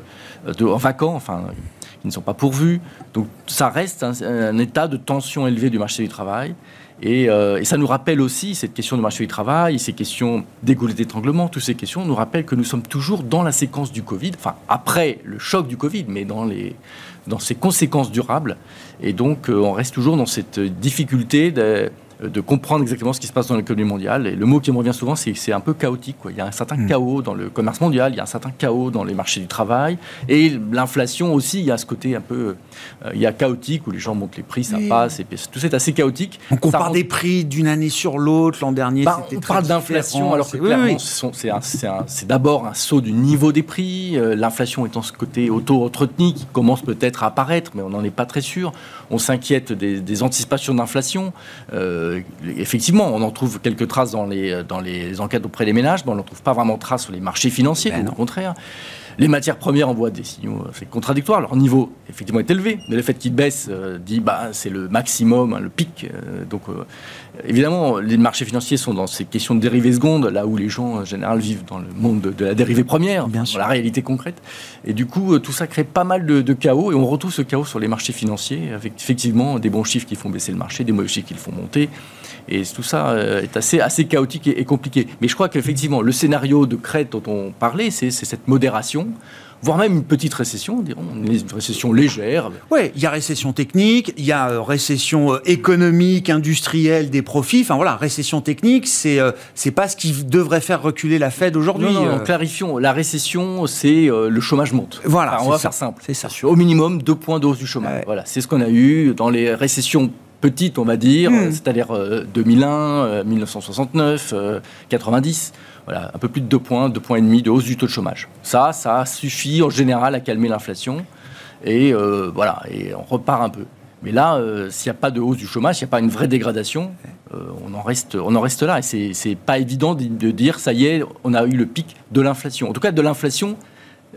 de, vacants, enfin, qui ne sont pas pourvus. Donc ça reste un, état de tension élevée du marché du travail. Et, ça nous rappelle aussi cette question du marché du travail, ces questions d'égalité d'étranglement, toutes ces questions nous rappellent que nous sommes toujours dans la séquence du Covid, enfin après le choc du Covid, mais dans les, dans ses conséquences durables. Et donc, euh, on reste toujours dans cette difficulté de comprendre exactement ce qui se passe dans l'économie mondiale. Et le mot qui me revient souvent, c'est que c'est un peu chaotique. Quoi. Il y a un certain hmm. chaos dans le commerce mondial, il y a un certain chaos dans les marchés du travail. Et l'inflation aussi, il y a ce côté un peu... Euh, il y a chaotique où les gens montent les prix, ça passe. Et tout c'est assez chaotique. On compare des prix d'une année sur l'autre. L'an dernier, bah, On parle d'inflation, alors que clairement, c'est d'abord un saut du niveau des prix. Euh, l'inflation étant ce côté auto-entretenu qui commence peut-être à apparaître, mais on n'en est pas très sûr. On s'inquiète des, anticipations d'inflation. Euh, effectivement, on en trouve quelques traces dans les, dans les enquêtes auprès des ménages, mais on n'en trouve pas vraiment de traces sur les marchés financiers, ben au contraire. Les matières premières envoient des signaux assez contradictoires. Leur niveau, effectivement, est élevé. Mais le fait qu'ils baissent dit bah, c'est le maximum, hein, le pic. donc, évidemment, les marchés financiers sont dans ces questions de dérivés secondes, là où les gens, en général, vivent dans le monde de, la dérivée première, Bien dans la réalité concrète. Et du coup, tout ça crée pas mal de, de chaos. Et on retrouve ce chaos sur les marchés financiers, avec effectivement des bons chiffres qui font baisser le marché, des mauvais chiffres qui le font monter. Et tout ça euh, est assez, assez chaotique et, compliqué. Mais je crois qu'effectivement, le scénario de crête dont on parlait, c'est cette modération voire même une petite récession, une récession légère. Oui, il y a récession technique, il y a euh, récession euh, économique, industrielle des profits. Enfin voilà, récession technique, c'est c'est pas ce qui devrait faire reculer la Fed aujourd'hui. Non, non, clarifions, la récession, c'est le chômage monte. Voilà, on va faire simple. C'est ça. Au minimum deux points de hausse du chômage. Voilà, c'est ce qu'on a eu dans les récessions petite, on va dire, hmm. c'est-à-dire 2001, 1969, 90. Voilà, un peu plus de 2 points, 2 points et demi de hausse du taux de chômage. Ça, ça suffit en général à calmer l'inflation. Et euh, voilà, et on repart un peu. Mais là, euh, s'il n'y a pas de hausse du chômage, s'il n'y a pas une vraie dégradation, euh, on, en reste, on en reste là. Et c'est pas évident de, de dire, ça y est, on a eu le pic de l'inflation. En tout cas, de l'inflation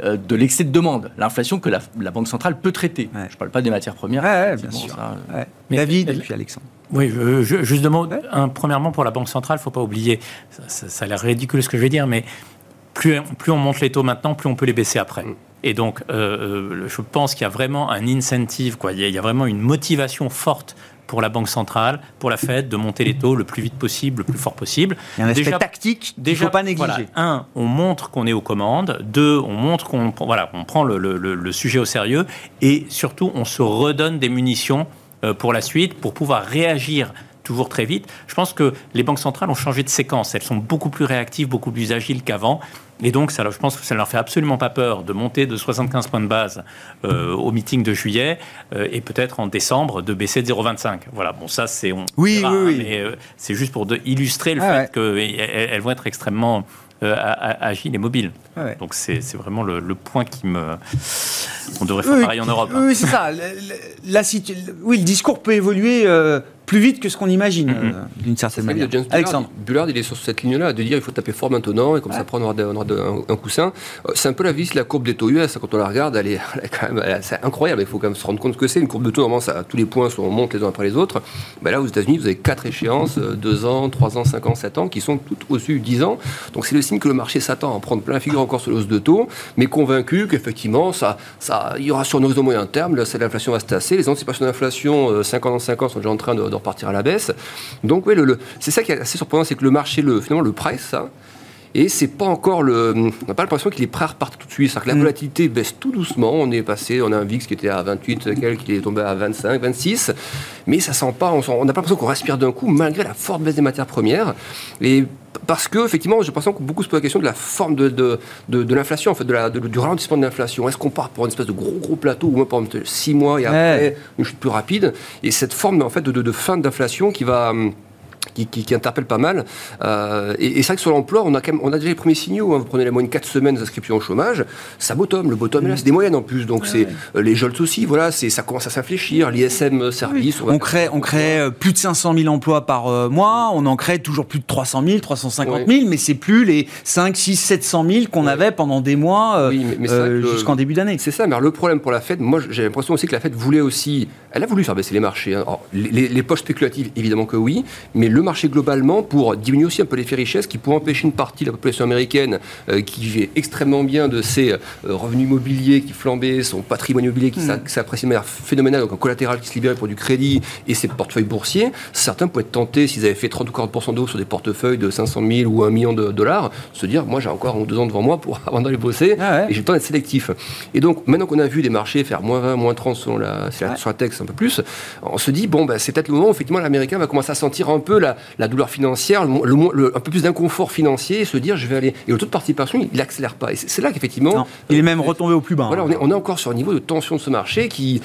de l'excès de demande, l'inflation que la, Banque centrale peut traiter. Je ne parle pas des matières premières. bien sûr. Euh, David et puis Alexandre. Oui, je, juste un, premièrement, pour la Banque centrale, il ne faut pas oublier, ça, a l'air ridicule ce que je vais dire, mais plus, plus on monte les taux maintenant, plus on peut les baisser après. Mm. Et donc, euh, je pense qu'il y a vraiment un incentive, quoi. Il, y a, il y a vraiment une motivation forte pour la Banque centrale, pour la Fed, de monter les taux le plus vite possible, le plus fort possible. Il y a un aspect tactique qu'il ne faut pas négliger. un, on montre qu'on est aux commandes. Deux, on montre qu'on voilà, on prend le, le, sujet au sérieux. Et surtout, on se redonne des munitions euh, pour la suite, pour pouvoir réagir toujours très vite. Je pense que les banques centrales ont changé de séquence. Elles sont beaucoup plus réactives, beaucoup plus agiles qu'avant. Et donc, ça, je pense que ça ne leur fait absolument pas peur de monter de 75 points de base euh, au meeting de juillet euh, et peut-être en décembre de baisser de 0,25. Voilà, bon, ça, c'est. Oui, oui, oui. Mais euh, c'est juste pour illustrer le ah fait qu'elles vont être extrêmement agiles et mobiles. Ah donc, c'est vraiment le, point qui me. On devrait faire pareil en Europe. Hein. Oui, c'est ça. La, oui, le discours peut évoluer plus vite que ce qu'on imagine, mm-hmm. euh, d'une certaine manière. Alexandre. Bullard, il est sur cette ligne-là, de dire il faut taper fort maintenant, et comme ça, prendre un, coussin. Euh, c'est un peu la vis, la courbe des taux US, quand on la regarde, elle est, quand même c'est incroyable. Il faut quand même se rendre compte que c'est une courbe de taux, normalement, ça, tous les points sont, montent les uns après les autres. Ben là, aux États-Unis, vous avez quatre échéances, 2 euh, ans, 3 ans, 5 ans, 7 ans, qui sont toutes au-dessus de 10 ans. Donc c'est le signe que le marché s'attend à en prendre plein la figure encore sur l'os de taux, mais convaincu qu'effectivement, ça, ça, il y aura sur nos horizon moyen terme, l'inflation va se tasser. Les anticipations d'inflation 5 ans dans 5 ans sont déjà en train de de repartir à la baisse. Donc oui, c'est ça qui est assez surprenant, c'est que le marché, le, finalement, le price, ça, et c'est pas encore le. On n'a pas l'impression qu'il est prêt à repartir tout de suite. C'est-à-dire que la mm. volatilité baisse tout doucement. On est passé, on a un VIX qui était à 28, quelques, qui est tombé à 25, 26. Mais ça sent pas, on n'a pas l'impression qu'on respire d'un coup, malgré la forte baisse des matières premières. Et parce que, effectivement, j'ai l'impression que beaucoup se posent la question de la forme de, de, de, l'inflation, en fait, de la, du ralentissement de l'inflation. Est-ce qu'on part pour une espèce de gros, gros plateau, ou moins exemple 6 mois et après une chute plus rapide? Et cette forme, en fait, de, de fin d'inflation qui va hum, qui, interpelle pas mal. Euh, et, c'est vrai que sur l'emploi, on a, quand même, on a déjà les premiers signaux. Hein. Vous prenez la moyenne 4 semaines d'inscription au chômage, ça bottom. Le bottom, là, c'est des moyennes en plus. Donc, c'est euh, les JOLTS aussi, voilà, ça commence à s'infléchir. L'ISM service. On, crée, on crée euh, plus de 500 000 emplois par mois. On en crée toujours plus de 300 000, 350 000, mais c'est plus les 5, 6, 700 000 qu'on avait pendant des mois jusqu'en début d'année. C'est ça, mais le problème pour la Fed, moi, j'ai l'impression aussi que la Fed voulait aussi. Elle a voulu faire baisser les marchés. Hein. les, les poches spéculatives, évidemment que oui, mais le marché globalement pour diminuer aussi un peu l'effet richesse qui pourrait empêcher une partie de la population américaine euh, qui vivait extrêmement bien de ses euh, revenus immobiliers qui flambaient, son patrimoine immobilier qui mm. s'apprécie de manière phénoménale, donc un collatéral qui se libérait pour du crédit et ses portefeuilles boursiers. Certains pourraient être tentés, s'ils avaient fait 30 ou 40% d'eau sur des portefeuilles de 500 000 ou 1 million de dollars, se dire moi j'ai encore deux ans devant moi pour avant d'aller bosser ah et j'ai le temps d'être sélectif. Et donc maintenant qu'on a vu des marchés faire moins 20, moins 30 selon la, sur la texte un peu plus, on se dit bon ben, c'est peut-être le moment où effectivement l'américain va commencer à sentir un peu la, la douleur financière, le, un peu plus d'inconfort financier et se dire je vais aller. Et le taux de participation, il n'accélère pas. Et c'est là qu'effectivement. Il est même retombé au plus bas. Voilà, on, est, on, est, encore sur un niveau de tension de ce marché qui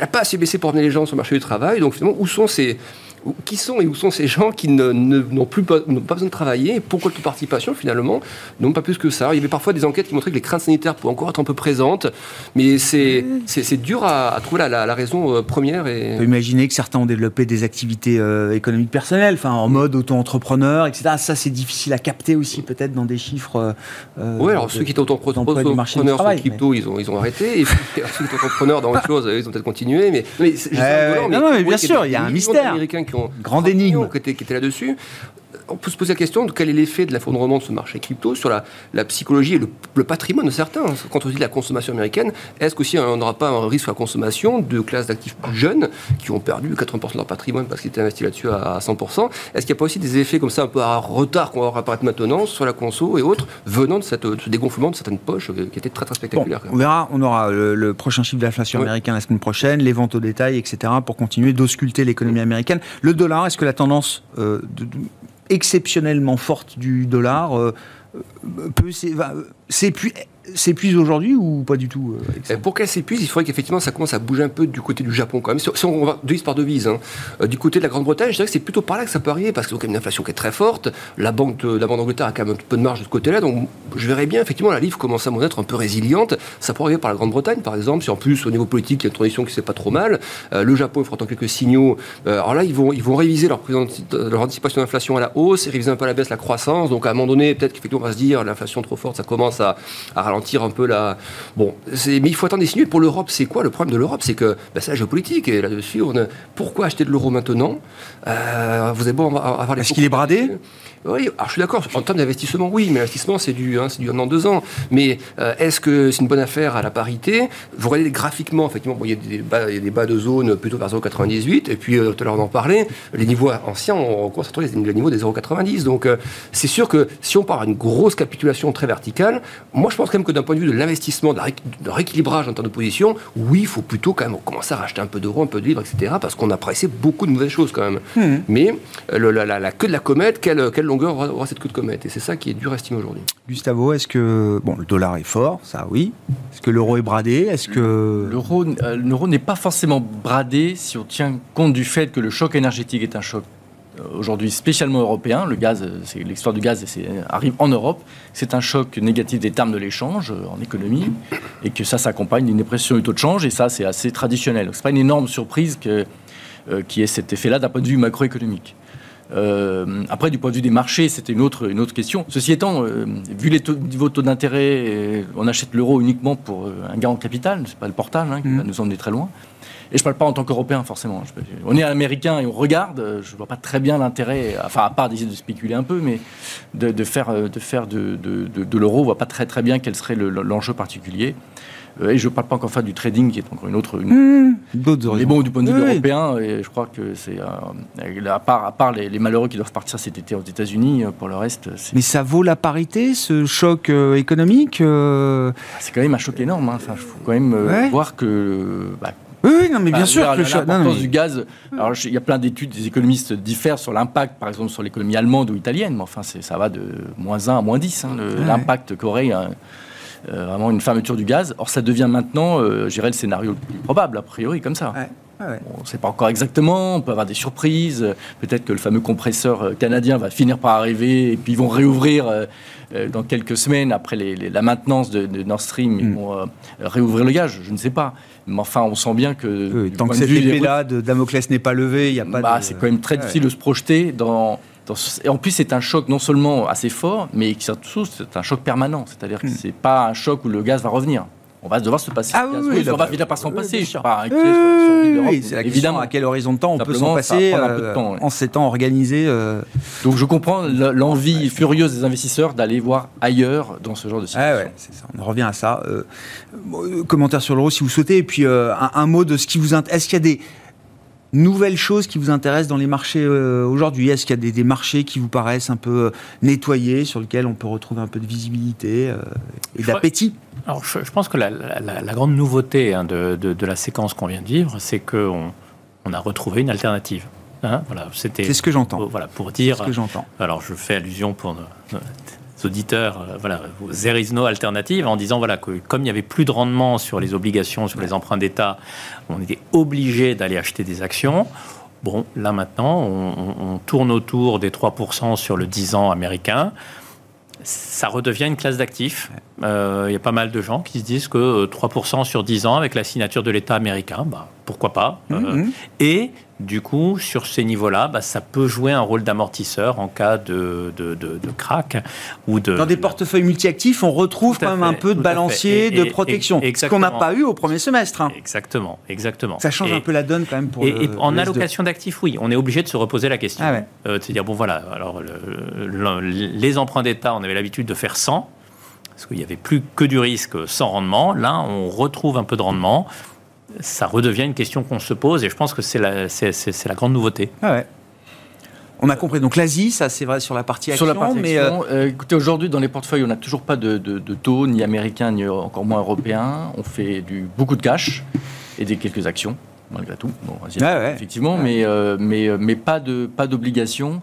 n'a pas assez baissé pour amener les gens sur le marché du travail. Donc finalement, où sont ces qui sont et où sont ces gens qui n'ont plus pas, pas besoin de travailler Pourquoi de participation finalement Non, pas plus que ça. Il y avait parfois des enquêtes qui montraient que les craintes sanitaires pouvaient encore être un peu présentes, mais c'est dur à, trouver la, raison euh, première. Et... On peut imaginer que certains ont développé des activités euh, économiques personnelles, enfin en mode auto-entrepreneur, etc. Ça, c'est difficile à capter aussi peut-être dans des chiffres. Euh, oui, alors ceux qui étaient auto-entrepreneurs sur crypto, ils, ont, ils ont arrêté. Et ceux qui étaient entrepreneurs dans autre chose, ils ont peut-être continué. Mais, mais, non, mais bien sûr, il y a un mystère. Américains qui ont Grande énigme. Qui étaient, qui étaient là-dessus on peut se poser la question de quel est l'effet de l'effondrement de ce marché crypto sur la, psychologie et le, patrimoine de certains. Quand on dit la consommation américaine, est-ce qu'aussi on n'aura pas un risque sur la consommation de classes d'actifs plus jeunes qui ont perdu 80% de leur patrimoine parce qu'ils étaient investis là-dessus à 100% Est-ce qu'il n'y a pas aussi des effets comme ça un peu à retard qu'on va voir apparaître maintenant sur la conso et autres venant de, cette, ce dégonflement de certaines poches euh, qui étaient très très spectaculaires On verra, on aura le, prochain chiffre d'inflation américain la semaine prochaine, les ventes au détail, etc. pour continuer d'ausculter l'économie américaine. Le dollar, est-ce que la tendance euh, de, exceptionnellement forte du dollar euh, euh, peut s'épuise aujourd'hui ou pas du tout euh, Pour qu'elle s'épuise, il faudrait qu'effectivement ça commence à bouger un peu du côté du Japon quand même. Si, on va devise par devise, hein, du côté de la Grande-Bretagne, je dirais que c'est plutôt par là que ça peut arriver parce qu'il y a quand même une inflation qui est très forte. La banque de, la banque d'Angleterre a quand même un peu de marge de ce côté-là, donc je verrais bien effectivement la livre commence à être un peu résiliente. Ça pourrait arriver par la Grande-Bretagne par exemple, si en plus au niveau politique il y a une transition qui se fait pas trop mal. le Japon il fera quelques signaux. alors là ils vont ils vont réviser leur, leur anticipation d'inflation à la hausse et réviser un peu à la baisse la croissance. Donc à un moment donné peut-être qu'effectivement on va se dire l'inflation trop forte, ça commence à, ralentir un peu la. Bon, mais il faut attendre des signaux. Pour l'Europe, c'est quoi le problème de l'Europe? C'est que ben, c'est la géopolitique. Et là-dessus, on a... pourquoi acheter de l'euro maintenant? Euh, Vous avez beau avoir les. Est-ce qu'il est bradé? Oui, alors je suis d'accord. En termes d'investissement, oui, mais l'investissement, c'est du, hein, du un an, deux ans. Mais euh, est-ce que c'est une bonne affaire à la parité? Vous regardez graphiquement, effectivement, il, y a des bas, il y a des bas de zone plutôt vers 0,98. Et puis, euh, tout à l'heure, on en parlait, les niveaux anciens, on commence à trouver les niveaux des 0,90. Donc, euh, c'est sûr que si on part une grosse capitulation très verticale, moi, je pense quand même que d'un point de vue de l'investissement, de, rééquilibrage en termes de position, oui, il faut plutôt quand même commencer à racheter un peu d'euros, un peu de livres, etc. Parce qu'on a pressé beaucoup de mauvaises choses quand même. Mmh. Mais la, queue de la comète, quelle, quelle longueur aura, cette queue de comète. Et c'est ça qui est dur à estimer aujourd'hui. Gustavo, est-ce que. Bon, le dollar est fort, ça oui. Est-ce que l'euro est bradé? Est-ce que. L'euro, euh, l'euro n'est pas forcément bradé si on tient compte du fait que le choc énergétique est un choc euh, aujourd'hui spécialement européen. Le gaz, euh, c'est l'histoire du gaz arrive en Europe. C'est un choc négatif des termes de l'échange en économie et que ça s'accompagne d'une dépression du taux de change et ça c'est assez traditionnel. Ce n'est pas une énorme surprise que, qui ait cet effet-là d'un point de vue macroéconomique. Euh, après, du point de vue des marchés, c'était une autre, une autre question. Ceci étant, euh, vu les niveaux de taux d'intérêt, euh, on achète l'euro uniquement pour un gain en capital, c'est pas le portage hein, qui mm. va nous emmener très loin. Et je ne parle pas en tant qu'Européen, forcément. on est américain et on regarde. Je ne vois pas très bien l'intérêt, enfin, à part d'essayer de spéculer un peu, mais de, faire, de, faire de, de, l'euro, on ne voit pas très, très bien quel serait l'enjeu particulier. Euh, et je ne parle pas encore faire du trading, qui est encore une autre. Une... Mmh. mais bon, du point de vue européen, et je crois que c'est. Euh, à part, à part les, malheureux qui doivent partir cet été aux États-Unis, euh, pour le reste. Mais ça vaut la parité, ce choc économique C'est quand même un choc énorme. Hein. Enfin, il faut quand même voir que. Bah, oui, non, mais bien sûr que l'importance du gaz. Alors, il y a plein d'études, des économistes diffèrent sur l'impact, par exemple, sur l'économie allemande ou italienne, mais enfin, ça va de moins 1 à moins 10, hein, l'impact qu'aurait euh, vraiment une fermeture du gaz. Or, ça devient maintenant, euh, je dirais, le scénario le plus probable, a priori, comme ça. on ne sait pas encore exactement, on peut avoir des surprises. Peut-être que le fameux compresseur euh, canadien va finir par arriver et puis ils vont réouvrir dans quelques semaines après la maintenance de, Nord Stream. Ils mm. vont réouvrir le gaz, je ne sais pas. Mais enfin, on sent bien que. tant que cette épée-là de Damoclès n'est pas levée, il n'y a pas bah, C'est quand même très difficile de se projeter dans et en plus, c'est un choc non seulement assez fort, mais surtout, c'est un choc permanent. C'est-à-dire que hmm. ce n'est pas un choc où le gaz va revenir. On va devoir se passer. Ah oui, on va finir par s'en passer. Je suis pas inquiet oui, c'est la question à quel horizon de temps on peut s'en passer euh, en s'étant organisé. Euh. Donc je comprends l'envie furieuse des investisseurs d'aller voir ailleurs dans ce genre de situation. Ah ça. On revient à ça. Euh, commentaire sur l'euro si vous souhaitez. Et puis un, un, mot de ce qui vous intéresse. Est-ce qu'il y a des nouvelles choses qui vous intéressent dans les marchés euh, aujourd'hui? Est-ce qu'il y a des, marchés qui vous paraissent un peu euh, nettoyés, sur lesquels on peut retrouver un peu de visibilité euh, et d'appétit? Alors, je, pense que la, grande nouveauté hein, de, la séquence qu'on vient de vivre, c'est qu'on on a retrouvé une alternative. Hein, voilà, c'était. C'est ce que j'entends? Voilà, pour dire. Ce que j'entends? Alors, je fais allusion pour auditeurs, euh, voilà, there is no alternative, en disant voilà, que comme il n'y avait plus de rendement sur les obligations, sur les emprunts d'État, on était obligé d'aller acheter des actions. Bon, là maintenant, on, on tourne autour des 3% sur le 10 ans américain ça redevient une classe d'actifs. Euh, il y a pas mal de gens qui se disent que 3% euh, sur 10 ans avec la signature de l'État américain, bah, pourquoi pas. Euh, mhm. et du coup, sur ces niveaux-là, bah, ça peut jouer un rôle d'amortisseur en cas de, de, de, crack ou de. Dans des portefeuilles multi-actifs, on retrouve quand même un peu de balancier, de protection, ce qu'on n'a pas eu au premier semestre. Hein. Exactement, exactement. Ça change un peu la donne quand même pour. Et, en allocation d'actifs, oui, on est obligé de se reposer la question. Ah euh, bon voilà, alors les emprunts d'État, on avait l'habitude de faire 100 parce qu'il n'y avait plus que du risque sans rendement. Là, on retrouve un peu de rendement ça redevient une question qu'on se pose et je pense que c'est la, c'est, la grande nouveauté. Ah on a compris. Donc l'Asie, ça c'est vrai sur la partie action. Sur la partie mais euh, euh, écoutez, aujourd'hui dans les portefeuilles, on n'a toujours pas de, taux, ni américain, ni encore moins européen. On fait du, beaucoup de cash et des quelques actions, malgré tout. Bon, effectivement, mais, euh, mais, mais pas, de, pas d'obligation.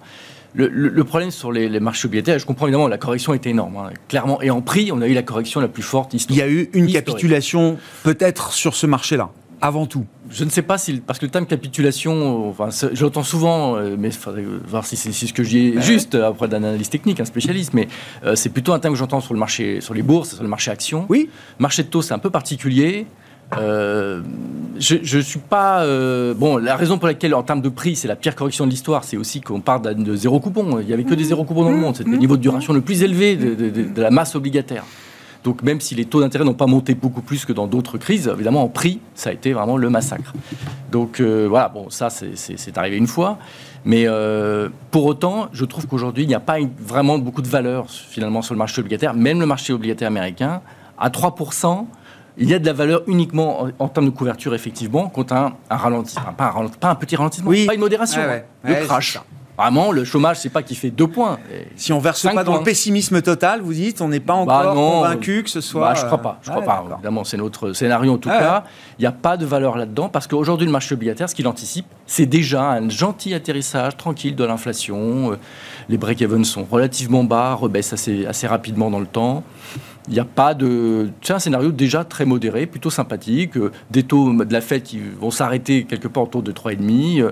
Le, problème sur les, marchés obligataires, je comprends évidemment, la correction était énorme. Hein. Clairement, et en prix, on a eu la correction la plus forte historique. Il y a eu une capitulation peut-être sur ce marché-là avant tout Je ne sais pas si, parce que le terme capitulation, enfin, j'entends souvent, euh, mais il faudrait voir si c'est ce que je dis juste après d'un analyste technique, un spécialiste, mais euh, c'est plutôt un terme que j'entends sur le marché, sur les bourses, sur le marché action. Oui. Marché de taux, c'est un peu particulier. Euh, je ne suis pas. bon, la raison pour laquelle, en termes de prix, c'est la pire correction de l'histoire, c'est aussi qu'on part de zéro coupon. Il n'y avait que des zéro coupons dans le monde. C'était le niveau de duration le plus élevé de la masse obligataire. Donc même si les taux d'intérêt n'ont pas monté beaucoup plus que dans d'autres crises, évidemment en prix, ça a été vraiment le massacre. Donc euh, voilà, bon, ça c'est arrivé une fois. Mais euh, pour autant, je trouve qu'aujourd'hui, il n'y a pas vraiment beaucoup de valeur finalement sur le marché obligataire, même le marché obligataire américain. À 3%, il y a de la valeur uniquement en, termes de couverture, effectivement, contre un, ralentissement, pas un, pas un petit ralentissement, pas une modération, hein. le crash. Vraiment, le chômage, c'est pas qu'il fait deux points. Si on verse pas dans le pessimisme total, vous dites, on n'est pas bah encore convaincu que ce soit. Bah, je crois pas. Je crois pas. Évidemment, c'est notre scénario en tout cas. Il n'y a pas de valeur là-dedans parce qu'aujourd'hui, le marché obligataire, ce qu'il anticipe, c'est déjà un gentil atterrissage tranquille de l'inflation. Euh, les break-even sont relativement bas, rebaissent assez, assez rapidement dans le temps. Il n'y a pas de. C'est un scénario déjà très modéré, plutôt sympathique. Euh, des taux de la fête qui vont s'arrêter quelque part autour de 3,5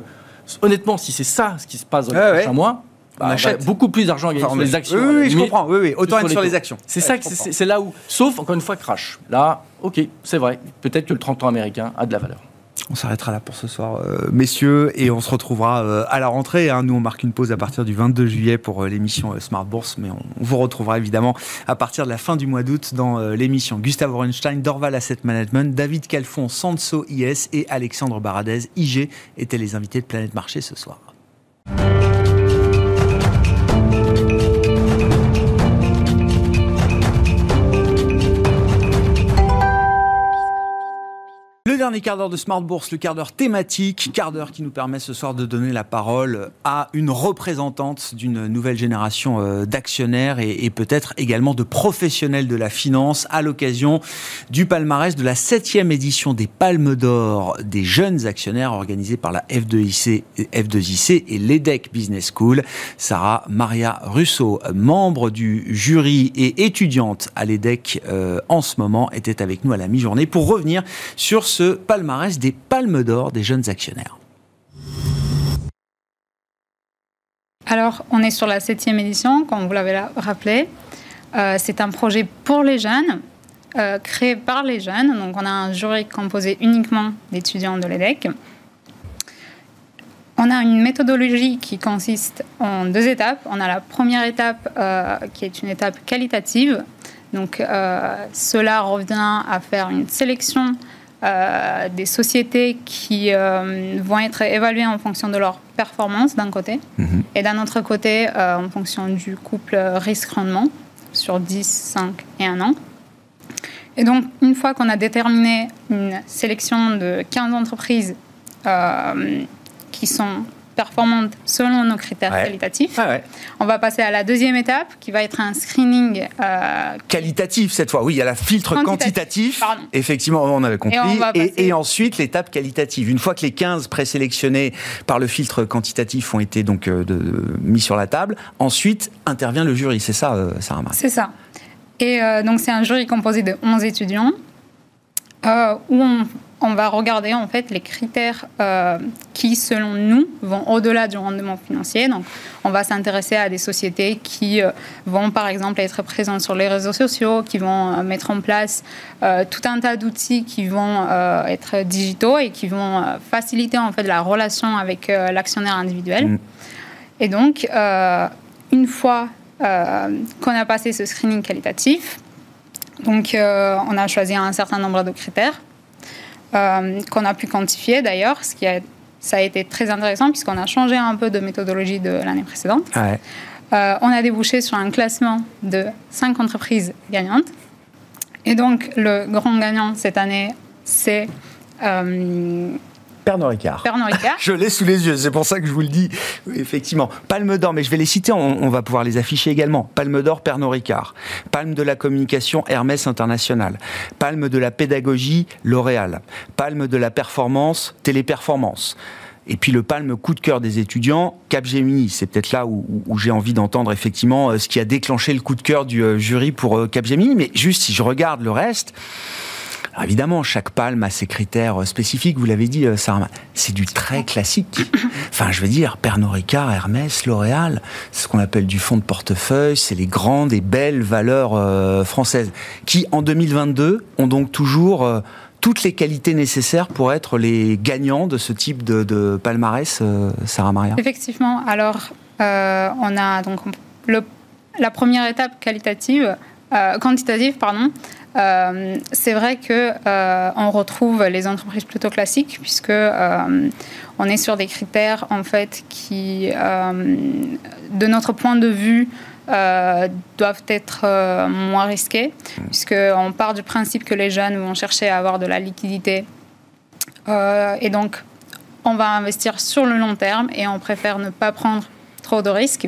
honnêtement, si c'est ça ce qui se passe dans les prochains mois, on bah, achète beaucoup plus d'argent à gagner sur les actions. Oui, oui, je comprends. Oui, oui. Autant être sur les actions. C'est ça, c'est là où. Sauf encore une fois, crash. Là, ok, c'est vrai. Peut-être que le 30 ans américain a de la valeur. On s'arrêtera là pour ce soir, euh, messieurs, et on se retrouvera euh, à la rentrée. Hein. Nous, on marque une pause à partir du 22 juillet pour euh, l'émission Smart Bourse, mais on, vous retrouvera évidemment à partir de la fin du mois d'août dans l'émission. Gustave Orenstein, Dorval Asset Management, David Calfon, Sanso IS et Alexandre Baradez, IG, étaient les invités de Planète Marché ce soir. Dernier quart d'heure de Smart Bourse, le quart d'heure thématique, quart d'heure qui nous permet ce soir de donner la parole à une représentante d'une nouvelle génération euh, d'actionnaires et, peut-être également de professionnels de la finance à l'occasion du palmarès de la septième édition des Palmes d'Or des jeunes actionnaires organisée par la F2IC, F2IC et l'EDEC Business School. Sarah Maria Russo, membre du jury et étudiante à l'EDEC euh, en ce moment, était avec nous à la mi-journée pour revenir sur ce palmarès des palmes d'or des jeunes actionnaires. Alors, on est sur la septième édition, comme vous l'avez rappelé. Euh, c'est un projet pour les jeunes, euh, créé par les jeunes. Donc, on a un jury composé uniquement d'étudiants de l'EDEC. On a une méthodologie qui consiste en deux étapes. On a la première étape euh, qui est une étape qualitative. Donc, cela revient à faire une sélection euh, des sociétés qui euh, vont être évaluées en fonction de leur performance d'un côté, mhm. et d'un autre côté euh, en fonction du couple risque-rendement sur 10, 5 et 1 an. Et donc, une fois qu'on a déterminé une sélection de 15 entreprises qui sont performantes selon nos critères qualitatifs. Ah on va passer à la deuxième étape qui va être un screening euh, qualitatif cette fois. Oui, il y a la filtre quantitatif. Effectivement, on avait compris. Et, ensuite l'étape qualitative. Une fois que les 15 présélectionnés par le filtre quantitatif ont été donc euh, mis sur la table, ensuite intervient le jury. C'est ça, euh, Sarah C'est ça. Et donc c'est un jury composé de 11 étudiants où on on va regarder en fait les critères euh, qui, selon nous, vont au-delà du rendement financier. Donc, on va s'intéresser à des sociétés qui euh, vont, par exemple, être présentes sur les réseaux sociaux, qui vont euh, mettre en place tout un tas d'outils qui vont être digitaux et qui vont faciliter en fait la relation avec l'actionnaire individuel. Mm. Et donc, une fois qu'on a passé ce screening qualitatif, donc on a choisi un certain nombre de critères euh, qu'on a pu quantifier d'ailleurs, ce qui a, ça a été très intéressant puisqu'on a changé un peu de méthodologie de l'année précédente. Euh, on a débouché sur un classement de cinq entreprises gagnantes. Et donc, le grand gagnant cette année, c'est euh, Pernod Ricard. Pernod Ricard. je l'ai sous les yeux, c'est pour ça que je vous le dis. effectivement. Palme d'or, mais je vais les citer, on, va pouvoir les afficher également. Palme d'or, Pernod Ricard. Palme de la communication, Hermès International. Palme de la pédagogie, L'Oréal. Palme de la performance, Téléperformance. Et puis le palme coup de cœur des étudiants, Capgemini. C'est peut-être là où, j'ai envie d'entendre effectivement euh, ce qui a déclenché le coup de cœur du euh, jury pour euh, Capgemini. Mais juste si je regarde le reste, évidemment, chaque palme a ses critères euh, spécifiques, vous l'avez dit, euh, Sarah. C'est du très classique. Enfin, je veux dire, Pernod Ricard, Hermès, L'Oréal, c'est ce qu'on appelle du fond de portefeuille, c'est les grandes et belles valeurs euh, françaises, qui, en 2022, ont donc toujours toutes les qualités nécessaires pour être les gagnants de ce type de, palmarès, Sarah Maria Effectivement. Alors, on a donc la première étape qualitative, quantitative, pardon, euh, c'est vrai que euh, on retrouve les entreprises plutôt classiques puisque euh, on est sur des critères en fait qui, de notre point de vue, doivent être moins risqués puisqu'on part du principe que les jeunes vont chercher à avoir de la liquidité et donc on va investir sur le long terme et on préfère ne pas prendre trop de risques.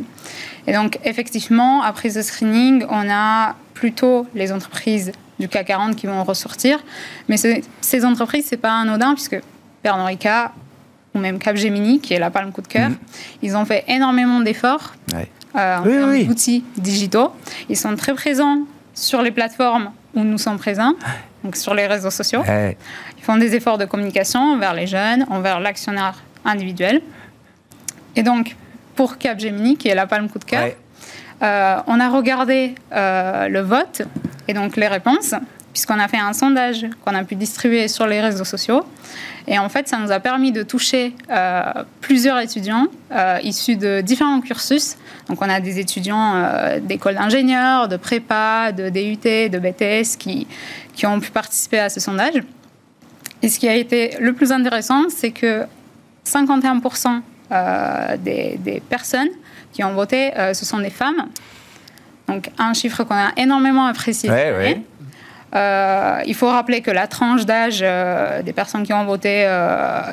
Et donc, effectivement, après ce screening, on a plutôt les entreprises du CAC 40 qui vont ressortir. Mais ces entreprises, c'est pas anodin puisque Pernod Ricard ou même Capgemini, qui est la palme coup de cœur, mhm. ils ont fait énormément d'efforts euh, en termes d'outils digitaux. Ils sont très présents sur les plateformes où nous sommes présents, donc sur les réseaux sociaux. Ils font des efforts de communication envers les jeunes, envers l'actionnaire individuel. Et donc, pour Capgemini, qui est la palme coup de cœur, euh, on a regardé euh, le vote et donc les réponses, puisqu'on a fait un sondage qu'on a pu distribuer sur les réseaux sociaux. Et en fait, ça nous a permis de toucher euh, plusieurs étudiants issus de différents cursus. Donc on a des étudiants d'école d'ingénieurs, de prépa, de DUT, de BTS qui, qui ont pu participer à ce sondage. Et ce qui a été le plus intéressant, c'est que 51% des, des, personnes qui ont voté, euh, ce sont des femmes. Donc un chiffre qu'on a énormément apprécié. Euh, il faut rappeler que la tranche d'âge euh, des personnes qui ont voté,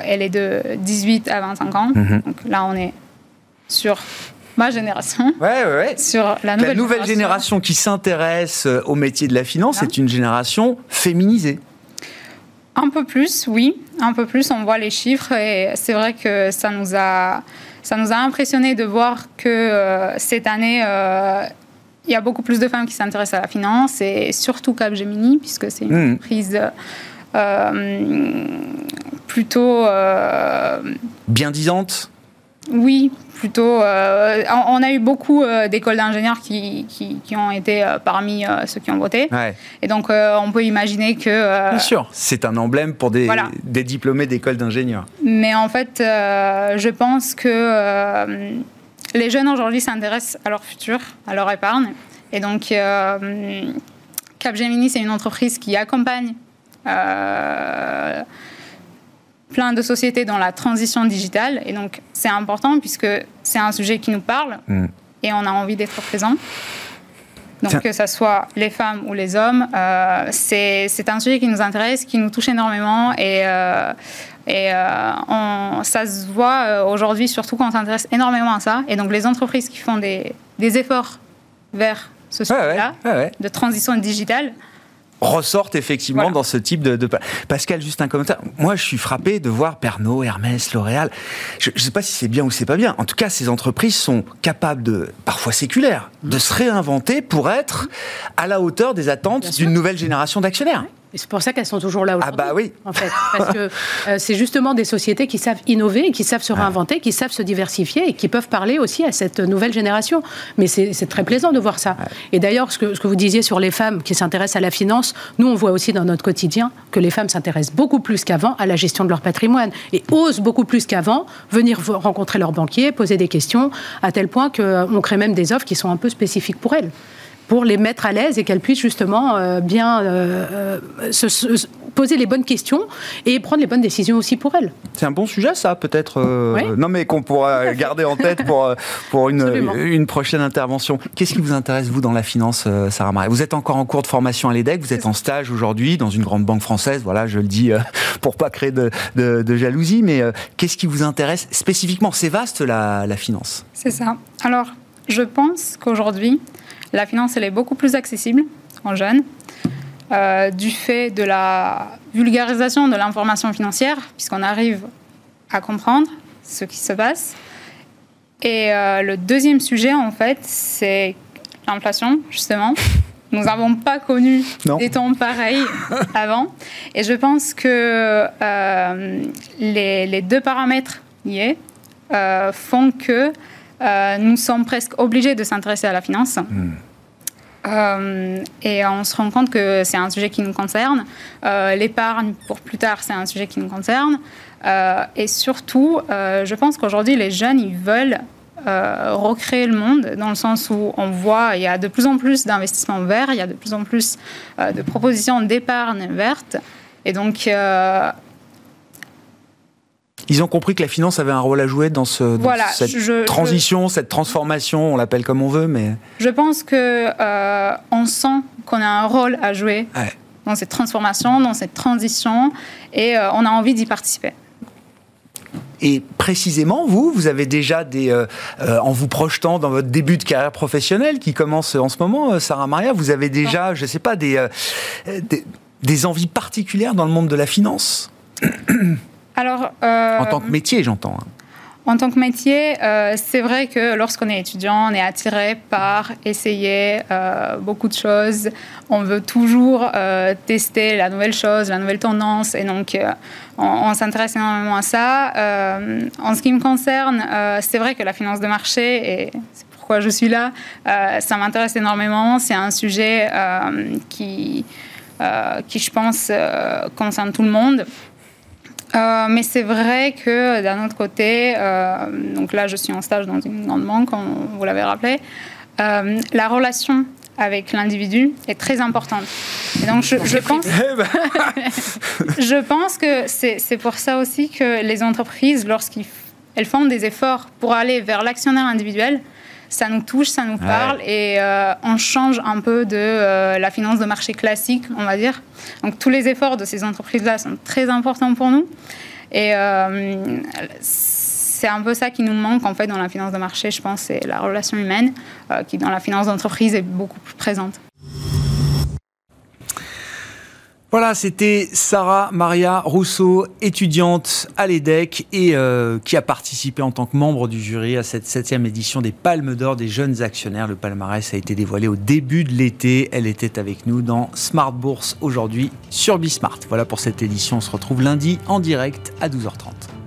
elle est de 18 à 25 ans. Mhm. Donc là, on est sur ma génération. Ouais, ouais, Sur la nouvelle, la nouvelle génération. qui s'intéresse au métier de la finance, c'est une génération féminisée. Un peu plus, oui. Un peu plus, on voit les chiffres et c'est vrai que ça nous a ça nous a impressionné de voir que euh, cette année, euh, il y a beaucoup plus de femmes qui s'intéressent à la finance et surtout Capgemini, puisque c'est une mmh. entreprise euh, plutôt. Bien disante oui, plutôt. Euh, on a eu beaucoup euh, d'écoles d'ingénieurs qui, qui, ont été euh, parmi ceux qui ont voté. Et donc, on peut imaginer que. Bien sûr, c'est un emblème pour des, des diplômés d'écoles d'ingénieurs. Mais en fait, je pense que les jeunes aujourd'hui s'intéressent à leur futur, à leur épargne. Et donc, Capgemini, c'est une entreprise qui accompagne plein de sociétés dans la transition digitale. Et donc, c'est important puisque c'est un sujet qui nous parle mm. et on a envie d'être présent. Donc, que ce soit les femmes ou les hommes, euh, c'est un sujet qui nous intéresse, qui nous touche énormément. Et, euh, et euh, on, ça se voit aujourd'hui, surtout quand on s'intéresse énormément à ça. Et donc, les entreprises qui font des, des efforts vers ce sujet-là, de transition digitale, ressortent effectivement dans ce type de, Pascal, juste un commentaire. Moi, je suis frappé de voir Pernod, Hermès, L'Oréal. Je ne sais pas si c'est bien ou c'est pas bien. En tout cas, ces entreprises sont capables de, parfois séculaires, de se réinventer pour être à la hauteur des attentes d'une nouvelle génération d'actionnaires. Et c'est pour ça qu'elles sont toujours là aujourd'hui. Ah bah oui. En fait, parce que euh, c'est justement des sociétés qui savent innover, qui savent se réinventer, qui savent se diversifier et qui peuvent parler aussi à cette nouvelle génération. Mais c'est très plaisant de voir ça. Et d'ailleurs, ce que, ce que vous disiez sur les femmes qui s'intéressent à la finance, nous on voit aussi dans notre quotidien que les femmes s'intéressent beaucoup plus qu'avant à la gestion de leur patrimoine et osent beaucoup plus qu'avant venir rencontrer leurs banquiers, poser des questions, à tel point qu'on crée même des offres qui sont un peu spécifiques pour elles pour les mettre à l'aise et qu'elles puissent justement euh, bien euh, euh, se, poser les bonnes questions et prendre les bonnes décisions aussi pour elles. C'est un bon sujet ça peut-être non mais qu'on pourra garder en tête pour, pour une, une prochaine intervention. Qu'est-ce qui vous intéresse vous dans la finance Sarah Marie Vous êtes encore en cours de formation à l'EDEC, vous êtes en stage aujourd'hui dans une grande banque française, voilà je le dis pour pas créer de, de, jalousie, mais qu'est-ce qui vous intéresse spécifiquement? C'est vaste la, la finance. C'est ça. Alors je pense qu'aujourd'hui, la finance, elle est beaucoup plus accessible aux jeunes, euh, du fait de la vulgarisation de l'information financière, puisqu'on arrive à comprendre ce qui se passe. Et euh, le deuxième sujet, en fait, c'est l'inflation, justement. Nous n'avons pas connu des temps pareils avant. Et je pense que euh, les, deux paramètres liés font que euh, nous sommes presque obligés de s'intéresser à la finance. Hmm. Euh, et on se rend compte que c'est un sujet qui nous concerne. Euh, l'épargne pour plus tard, c'est un sujet qui nous concerne. et surtout, je pense qu'aujourd'hui, les jeunes, ils veulent recréer le monde dans le sens où on voit il y a de plus en plus d'investissements verts, il y a de plus en plus de propositions d'épargne verte. Et donc, ils ont compris que la finance avait un rôle à jouer dans, ce, cette transition, cette transformation, on l'appelle comme on veut, mais... Je pense que euh, on sent qu'on a un rôle à jouer dans cette transformation, dans cette transition, et euh, on a envie d'y participer. Et précisément, vous, vous avez déjà des, euh, en vous projetant dans votre début de carrière professionnelle qui commence en ce moment, Sarah Maria, vous avez déjà, je ne sais pas, des, des, des envies particulières dans le monde de la finance? Alors, en tant que métier, j'entends. Hein. En tant que métier, euh, c'est vrai que lorsqu'on est étudiant, on est attiré par essayer euh, beaucoup de choses. On veut toujours euh, tester la nouvelle chose, la nouvelle tendance, et donc on, s'intéresse énormément à ça. en ce qui me concerne, c'est vrai que la finance de marché, et c'est pourquoi je suis là, ça m'intéresse énormément. C'est un sujet qui, qui, je pense, concerne tout le monde. Euh, mais c'est vrai que d'un autre côté, euh, donc là je suis en stage dans une grande banque, comme vous l'avez rappelé, euh, la relation avec l'individu est très importante. Et donc je, je pense, eh ben. je pense que c'est pour ça aussi que les entreprises, lorsqu'elles font des efforts pour aller vers l'actionnaire individuel, ça nous touche, ça nous parle et euh, on change un peu de euh, la finance de marché classique, on va dire. Donc tous les efforts de ces entreprises-là sont très importants pour nous et euh, c'est un peu ça qui nous manque en fait dans la finance de marché, je pense, c'est la relation humaine qui dans la finance d'entreprise est beaucoup plus présente. Voilà, c'était Sarah Maria Rousseau, étudiante à l'EDEC et euh, qui a participé en tant que membre du jury à cette septième édition des Palmes d'Or des jeunes actionnaires. Le palmarès a été dévoilé au début de l'été. Elle était avec nous dans Smart Bourse aujourd'hui sur Bismart. Voilà pour cette édition. On se retrouve lundi en direct à 12h30.